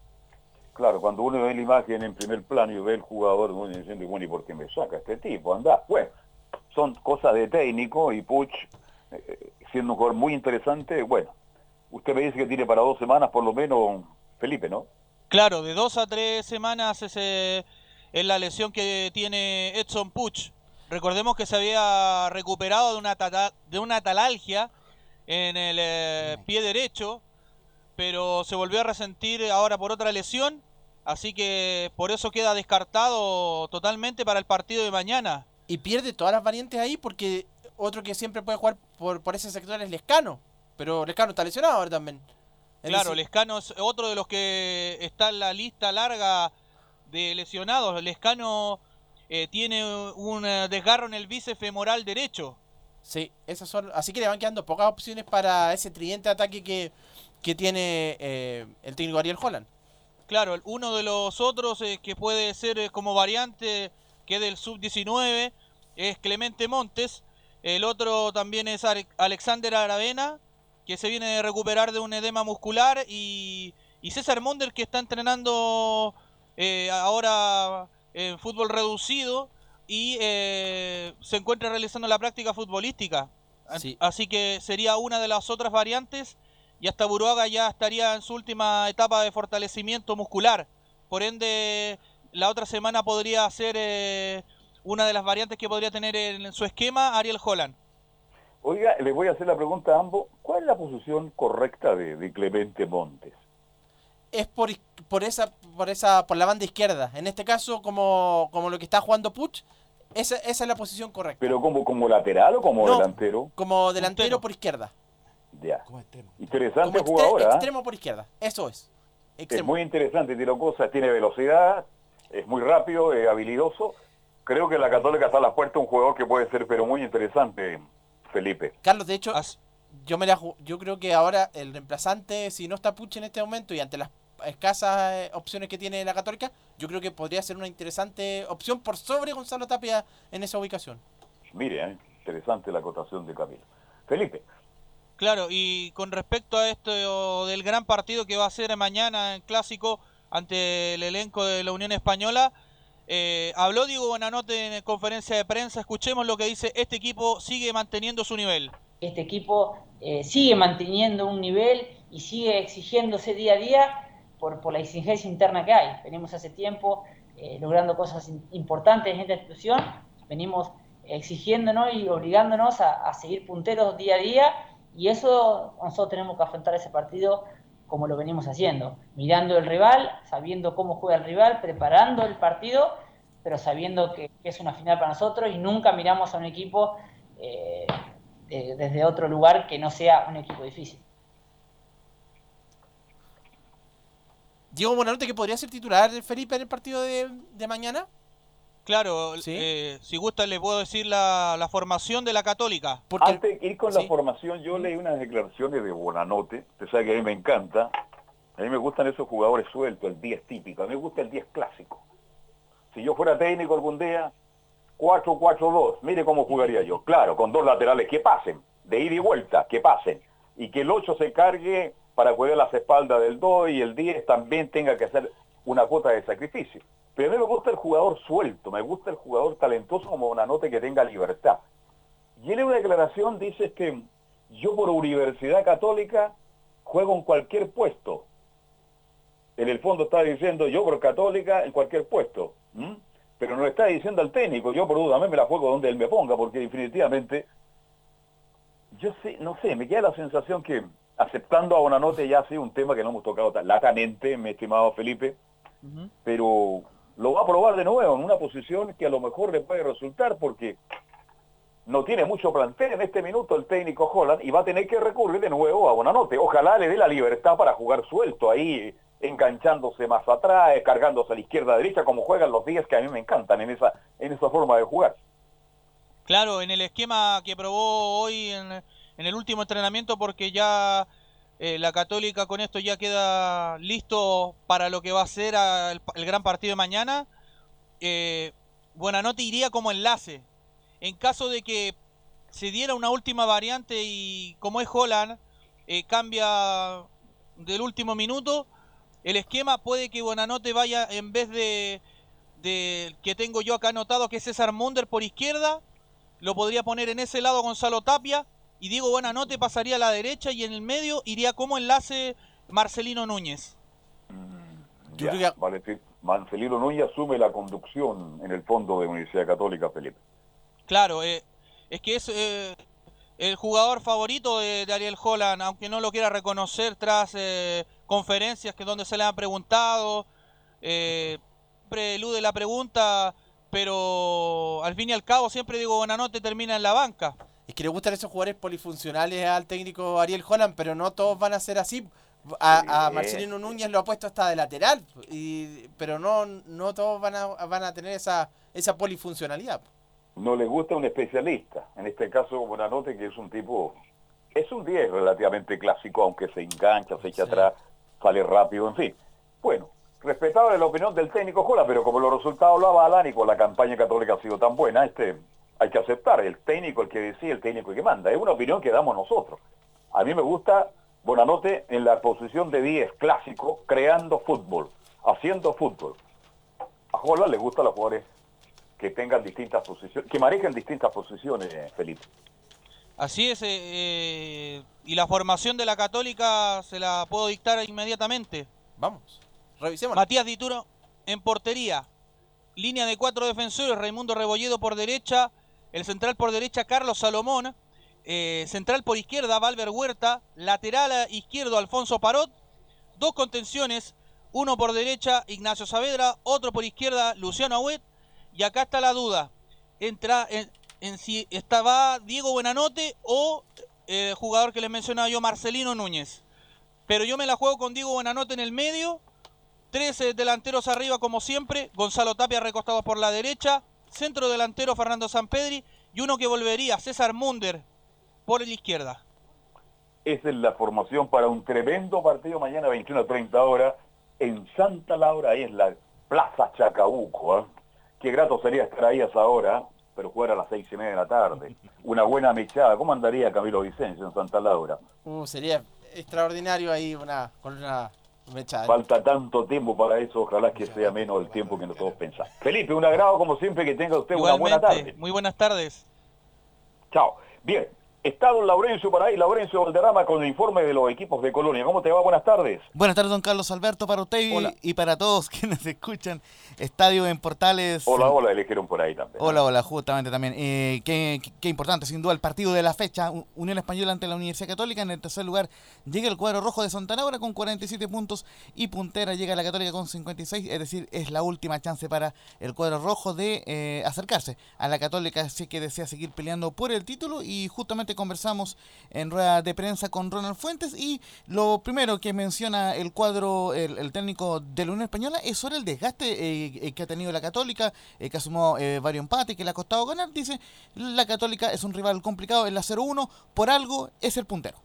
Claro, cuando uno ve la imagen en primer plano y ve el jugador, uno diciendo, bueno, ¿y por qué me saca este tipo? Anda, bueno, son cosas de técnico y Puch, eh, siendo un jugador muy interesante, bueno, usted me dice que tiene para dos semanas por lo menos Felipe, ¿no? Claro, de dos a tres semanas es, eh, es la lesión que tiene Edson Puch. Recordemos que se había recuperado de una, tata- de una talalgia en el eh, pie derecho, pero se volvió a resentir ahora por otra lesión, así que por eso queda descartado totalmente para el partido de mañana. Y pierde todas las variantes ahí porque otro que siempre puede jugar por, por ese sector es Lescano. Pero Lescano está lesionado ahora también. Es Claro, decir, Lescano es otro de los que está en la lista larga de lesionados. Lescano eh, tiene un eh, desgarro en el bíceps femoral derecho. Sí, esas son. Así que le van quedando pocas opciones para ese tridente de ataque que, que tiene eh, el técnico Ariel Holland. Claro, uno de los otros eh, que puede ser como variante, que es del sub-19, es Clemente Montes. El otro también es Ale- Alexander Aravena, que se viene de recuperar de un edema muscular. Y, y César Monder, que está entrenando eh, ahora en fútbol reducido y eh, se encuentra realizando la práctica futbolística. Sí. Así que sería una de las otras variantes y hasta Buruaga ya estaría en su última etapa de fortalecimiento muscular. Por ende, la otra semana podría ser eh, una de las variantes que podría tener en su esquema Ariel Holland. Oiga, les voy a hacer la pregunta a ambos, ¿cuál es la posición correcta de, de Clemente Montes? Es por, por esa, por esa, por la banda izquierda. En este caso, como, como lo que está jugando Puch, Esa, esa es la posición correcta. ¿Pero como, como lateral o como No. delantero? Como delantero por izquierda. Ya. Interesante Como extre- jugador, ¿ah? extremo por izquierda. Eso es. Es Extremo. muy interesante, tiro cosas, tiene velocidad, es muy rápido, es habilidoso. Creo que la Católica está a la puerta un jugador que puede ser, pero muy interesante, Felipe. Carlos, de hecho, yo me la yo creo que ahora el reemplazante, si no está Puche en este momento y ante las escasas eh, opciones que tiene la Católica, yo creo que podría ser una interesante opción por sobre Gonzalo Tapia en esa ubicación. Mire, ¿eh? interesante la acotación de Camilo. Felipe. Claro, y con respecto a esto del gran partido que va a ser mañana en Clásico ante el elenco de la Unión Española, eh, habló Diego Buenanote en conferencia de prensa, escuchemos lo que dice, este equipo sigue manteniendo su nivel. Este equipo eh, sigue manteniendo un nivel y sigue exigiéndose día a día por, por la exigencia interna que hay. Venimos hace tiempo eh, logrando cosas importantes en esta institución, venimos exigiéndonos y obligándonos a, seguir punteros día a día y eso nosotros tenemos que afrontar ese partido como lo venimos haciendo, mirando el rival, sabiendo cómo juega el rival, preparando el partido, pero sabiendo que, que es una final para nosotros y nunca miramos a un equipo eh, de- desde otro lugar que no sea un equipo difícil. Diego Buenanote que podría ser titular Felipe en el partido de, de mañana. Claro, eh, si gusta le puedo decir la, la formación de la Católica. Antes de ir con la formación, yo leí unas declaraciones de Bonanote, usted sabe que a mí me encanta, a mí me gustan esos jugadores sueltos, el 10 típico, a mí me gusta el 10 clásico. Si yo fuera técnico algún día, 4-4-2, mire cómo jugaría yo. Claro, con dos laterales que pasen, de ida y vuelta, que pasen. Y que el 8 se cargue para cuidar las espaldas del 2 y el 10 también tenga que hacer una cuota de sacrificio. Pero a mí me gusta el jugador suelto, me gusta el jugador talentoso como Bonanote que tenga libertad. Y en una declaración dice que yo por Universidad Católica juego en cualquier puesto. En el fondo está diciendo yo por Católica en cualquier puesto. ¿m? Pero no le está diciendo al técnico, yo por Dudamel me la juego donde él me ponga, porque definitivamente, yo sé, no sé, me queda la sensación que aceptando a Bonanote ya ha sido un tema que no hemos tocado tan latamente, mi estimado Felipe, pero lo va a probar de nuevo en una posición que a lo mejor le puede resultar porque no tiene mucho plantel en este minuto el técnico Holland y va a tener que recurrir de nuevo a Bonanote. Ojalá le dé la libertad para jugar suelto ahí, enganchándose más atrás, cargándose a la izquierda a derecha, como juegan los días que a mí me encantan en esa, en esa forma de jugar. Claro, en el esquema que probó hoy en, en el último entrenamiento, porque ya eh, la Católica con esto ya queda listo para lo que va a ser el gran partido de mañana. Eh, Buenanote iría como enlace. En caso de que se diera una última variante y como es Holland, eh, cambia del último minuto, el esquema puede que Buenanote vaya en vez de, de que tengo yo acá anotado, que es César Munder por izquierda, lo podría poner en ese lado Gonzalo Tapia y Diego Buenanote pasaría a la derecha y en el medio iría como enlace Marcelino Núñez. Ya, vale, sí. Marcelino Núñez asume la conducción en el fondo de Universidad Católica, Felipe. Claro, eh, es que es eh, el jugador favorito de, de Ariel Holland, aunque no lo quiera reconocer tras eh, conferencias que donde se le han preguntado, eh, siempre elude la pregunta, pero al fin y al cabo siempre digo Buenanote termina en la banca. Es que le gustan esos jugadores polifuncionales al técnico Ariel Holland, pero no todos van a ser así. A, a. Marcelino Núñez lo ha puesto hasta de lateral, y, pero no, no todos van a, van a tener esa, esa polifuncionalidad. No le gusta un especialista, en este caso Buenanote, que es un tipo, es un 10 relativamente clásico, aunque se engancha, se echa atrás, sale rápido, en fin. Bueno, respetable la opinión del técnico Jola, pero como los resultados lo avalan y con la campaña católica ha sido tan buena, este hay que aceptar, el técnico el que decide, el técnico el que manda. Es una opinión que damos nosotros. A mí me gusta Bonanote en la posición de 10 clásico, creando fútbol, haciendo fútbol. A Jola le gustan los jugadores que tengan distintas posiciones, que manejen distintas posiciones, Felipe. Así es, eh, eh, y la formación de la Católica se la puedo dictar inmediatamente. Vamos, revisemos. Matías Dituro en portería. Línea de cuatro defensores, Raimundo Rebolledo por derecha, el central por derecha Carlos Salomón, eh, central por izquierda Valver Huerta, lateral a izquierdo Alfonso Parot, dos contenciones, uno por derecha Ignacio Saavedra, otro por izquierda Luciano Agüet, y acá está la duda. entra en, si estaba Diego Buenanote o el jugador que les mencionaba yo, Marcelino Núñez. Pero yo me la juego con Diego Buenanote en el medio, tres eh, delanteros arriba como siempre, Gonzalo Tapia recostado por la derecha, centro delantero Fernando Sampedri y uno que volvería, César Munder, por la izquierda. Esa es la formación para un tremendo partido mañana 21 a 30 horas en Santa Laura, en la Plaza Chacabuco. ¿eh? Qué grato sería estar ahí a esa hora, pero jugar a las seis y media de la tarde. Una buena mechada. ¿Cómo andaría Camilo Vicencio en Santa Laura? Uh, sería extraordinario ahí una, con una mechada. Falta tanto tiempo para eso, ojalá que sea menos el tiempo que nosotros pensamos. Felipe, un agrado como siempre, que tenga usted una buena tarde. Muy buenas tardes. Chao. Bien, está don Laurencio por ahí, Laurencio Valderrama con el informe de los equipos de Colonia. ¿Cómo te va? Buenas tardes. Buenas tardes, don Carlos Alberto, para usted y, y para todos quienes escuchan Estadio en Portales. Hola, hola, eligieron por ahí también. Hola, hola, justamente también. Eh, qué, qué- qué importante, sin duda, el partido de la fecha. Unión Española ante la Universidad Católica. En el tercer lugar llega el cuadro rojo de Santa Laura con 47 puntos y puntera llega la Católica con 56. Es decir, es la última chance para el cuadro rojo de eh, acercarse a la Católica si que desea seguir peleando por el título. Y justamente conversamos en rueda de prensa con Ronald Fuentes. Y lo primero que menciona el cuadro, el, el técnico de la Unión Española, es sobre el desgaste eh, eh, que ha tenido la Católica, eh, que asumó eh, varios empates, que le ha costado ganar. Dice, la Católica es un rival complicado en la 0-1, por algo es el puntero.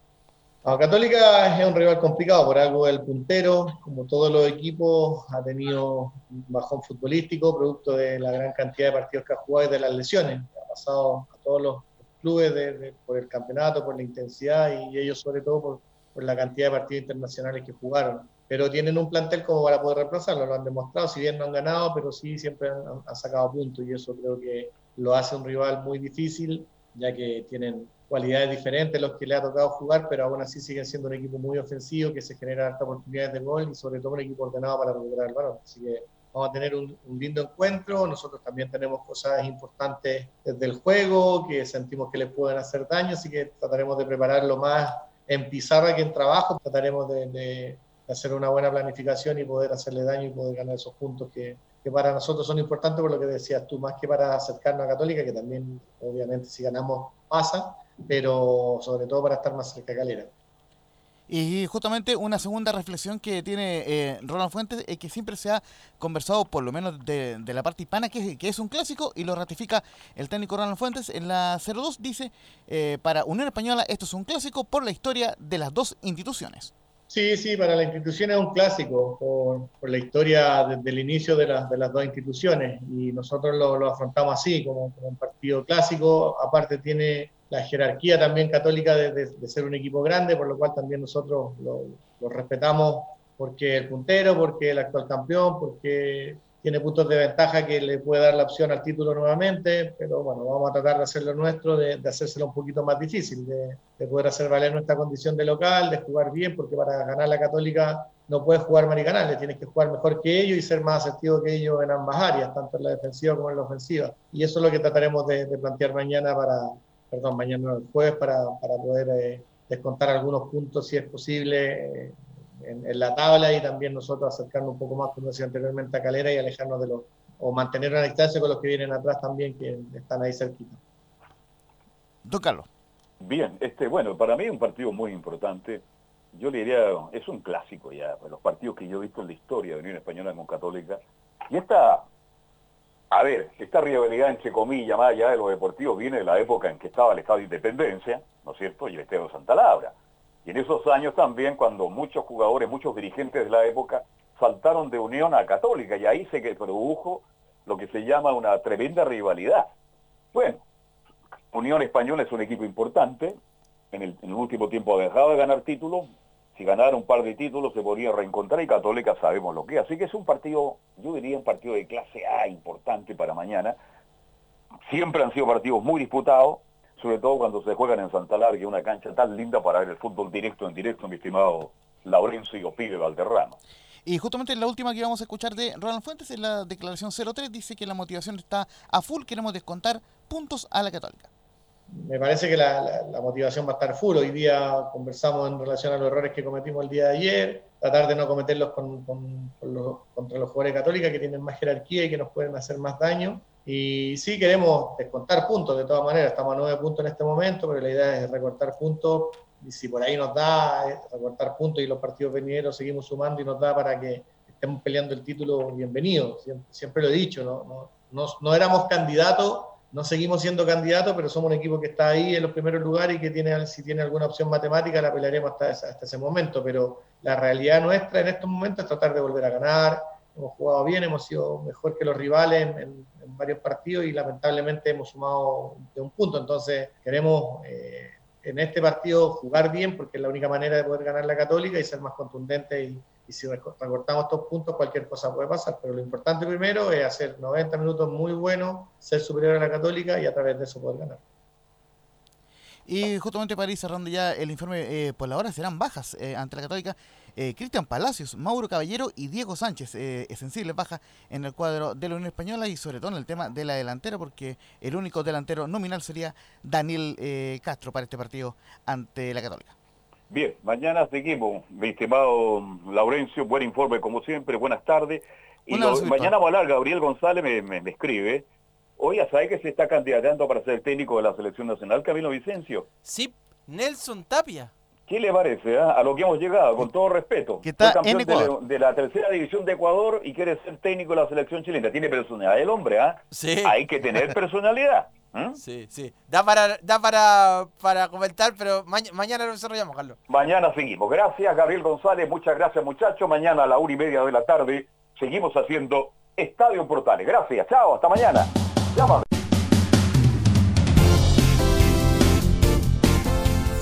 No, Católica es un rival complicado, por algo el puntero, como todos los equipos, ha tenido un bajón futbolístico, producto de la gran cantidad de partidos que ha jugado y de las lesiones. Ha pasado a todos los clubes de- por el campeonato, por la intensidad y ellos sobre todo por, la cantidad de partidos internacionales que jugaron. Pero tienen un plantel como para poder reemplazarlo, lo han demostrado, si bien no han ganado, pero sí siempre han, sacado puntos y eso creo que lo hace un rival muy difícil, ya que tienen cualidades diferentes los que le ha tocado jugar, pero aún así siguen siendo un equipo muy ofensivo, que se genera hartas oportunidades de gol y sobre todo un equipo ordenado para recuperar el balón. Así que vamos a tener un, lindo encuentro. Nosotros también tenemos cosas importantes desde el juego que sentimos que les pueden hacer daño, así que trataremos de prepararlo más en pizarra que en trabajo. Trataremos de, de hacer una buena planificación y poder hacerle daño y poder ganar esos puntos que, que para nosotros son importantes por lo que decías tú, más que para acercarnos a Católica, que también obviamente si ganamos pasa, pero sobre todo para estar más cerca de Calera. Y justamente una segunda reflexión que tiene eh, Ronald Fuentes es que siempre se ha conversado, por lo menos de, de la parte hispana, que, que es un clásico y lo ratifica el técnico Ronald Fuentes en la 02. Dice, eh, para Unión Española esto es un clásico por la historia de las dos instituciones. Sí, sí, para la institución es un clásico por, la historia desde el inicio de, las- de las dos instituciones y nosotros lo, lo afrontamos así, como, como un partido clásico. Aparte tiene la jerarquía también católica de, de- de ser un equipo grande, por lo cual también nosotros lo, lo respetamos porque el puntero, porque el actual campeón, porque tiene puntos de ventaja que le puede dar la opción al título nuevamente, pero bueno, vamos a tratar de hacer lo nuestro, de, de hacérselo un poquito más difícil, de, de poder hacer valer nuestra condición de local, de jugar bien, porque para ganar la Católica no puedes jugar maricanales, tienes que jugar mejor que ellos y ser más asertivo que ellos en ambas áreas, tanto en la defensiva como en la ofensiva. Y eso es lo que trataremos de plantear mañana para, perdón, mañana el jueves para, para poder eh, descontar algunos puntos si es posible eh, en, en la tabla y también nosotros acercarnos un poco más, como decía anteriormente, a Calera y alejarnos de los, o mantener una distancia con los que vienen atrás también, que están ahí cerquita. Don Carlos. Bien, este, bueno, para mí es un partido muy importante. Yo le diría, es un clásico ya, los partidos que yo he visto en la historia de Unión Española con Católica. Y esta, a ver, esta rivalidad entre comillas, más allá de los deportivos, viene de la época en que estaba el Estado de Independencia, ¿no es cierto? Y el Estadio de Santa. Y en esos años también, cuando muchos jugadores, muchos dirigentes de la época saltaron de Unión a Católica, y ahí se produjo lo que se llama una tremenda rivalidad. Bueno, Unión Española es un equipo importante, en el, en el último tiempo ha dejado de ganar títulos, si ganara un par de títulos se podría reencontrar y Católica sabemos lo que es. Así que es un partido, yo diría un partido de clase A importante para mañana. Siempre han sido partidos muy disputados, sobre todo cuando se juegan en Santa Laura, que es una cancha tan linda para ver el fútbol directo en directo, mi estimado Laurencio y Opide Valderrama. Y justamente la última que vamos a escuchar de Ronald Fuentes es la declaración 03, dice que la motivación está a full, queremos descontar puntos a la Católica. Me parece que la, la- la motivación va a estar full. Hoy día conversamos en relación a los errores que cometimos el día de ayer, tratar de no cometerlos con, con- con los- contra los jugadores católicos que tienen más jerarquía y que nos pueden hacer más daño. Y sí queremos descontar puntos, de todas maneras, estamos a nueve puntos en este momento, pero la idea es recortar puntos y si por ahí nos da eh, recortar puntos y los partidos venideros seguimos sumando y nos da para que estemos peleando el título, bienvenido. Siempre, siempre lo he dicho, ¿no? No, no, no éramos candidatos, no seguimos siendo candidatos, pero somos un equipo que está ahí en los primeros lugares y que tiene, si tiene alguna opción matemática la pelearemos hasta, hasta ese momento, pero la realidad nuestra en estos momentos es tratar de volver a ganar, hemos jugado bien, hemos sido mejor que los rivales en varios partidos y lamentablemente hemos sumado de un punto, entonces queremos eh, en este partido jugar bien porque es la única manera de poder ganar la católica y ser más contundente y, y si reco- recortamos estos puntos cualquier cosa puede pasar, pero lo importante primero es hacer 90 minutos muy buenos, ser superior a la católica y a través de eso poder ganar. Y justamente para ir cerrando ya el informe, eh, por la hora serán bajas eh, ante la Católica. eh, Cristian Palacios, Mauro Caballero y Diego Sánchez, eh, sensibles bajas en el cuadro de la Unión Española y sobre todo en el tema de la delantera, porque el único delantero nominal sería Daniel Castro para este partido ante la Católica. Bien, mañana seguimos, mi estimado Laurencio, buen informe como siempre, buenas tardes. Y lo- mañana va a hablar, Gabriel González me, me- me escribe, oye, ¿sabe que se está candidatando para ser técnico de la selección nacional, Camilo Vicencio? Sí, Nelson Tapia. ¿Qué le parece ah? a lo que hemos llegado, con todo respeto? Que está Fue campeón en de la, Ecuador. de la tercera división de Ecuador y quiere ser técnico de la selección chilena. Tiene personalidad el hombre, ¿ah? Sí. Hay que tener personalidad. ¿eh? Sí, sí. Da para, da para, para comentar, pero maña- mañana lo desarrollamos, Carlos. Mañana seguimos. Gracias, Gabriel González. Muchas gracias, muchachos. Mañana a la una y media de la tarde seguimos haciendo Estadio Portales. Gracias. Chao. Hasta mañana. Llama.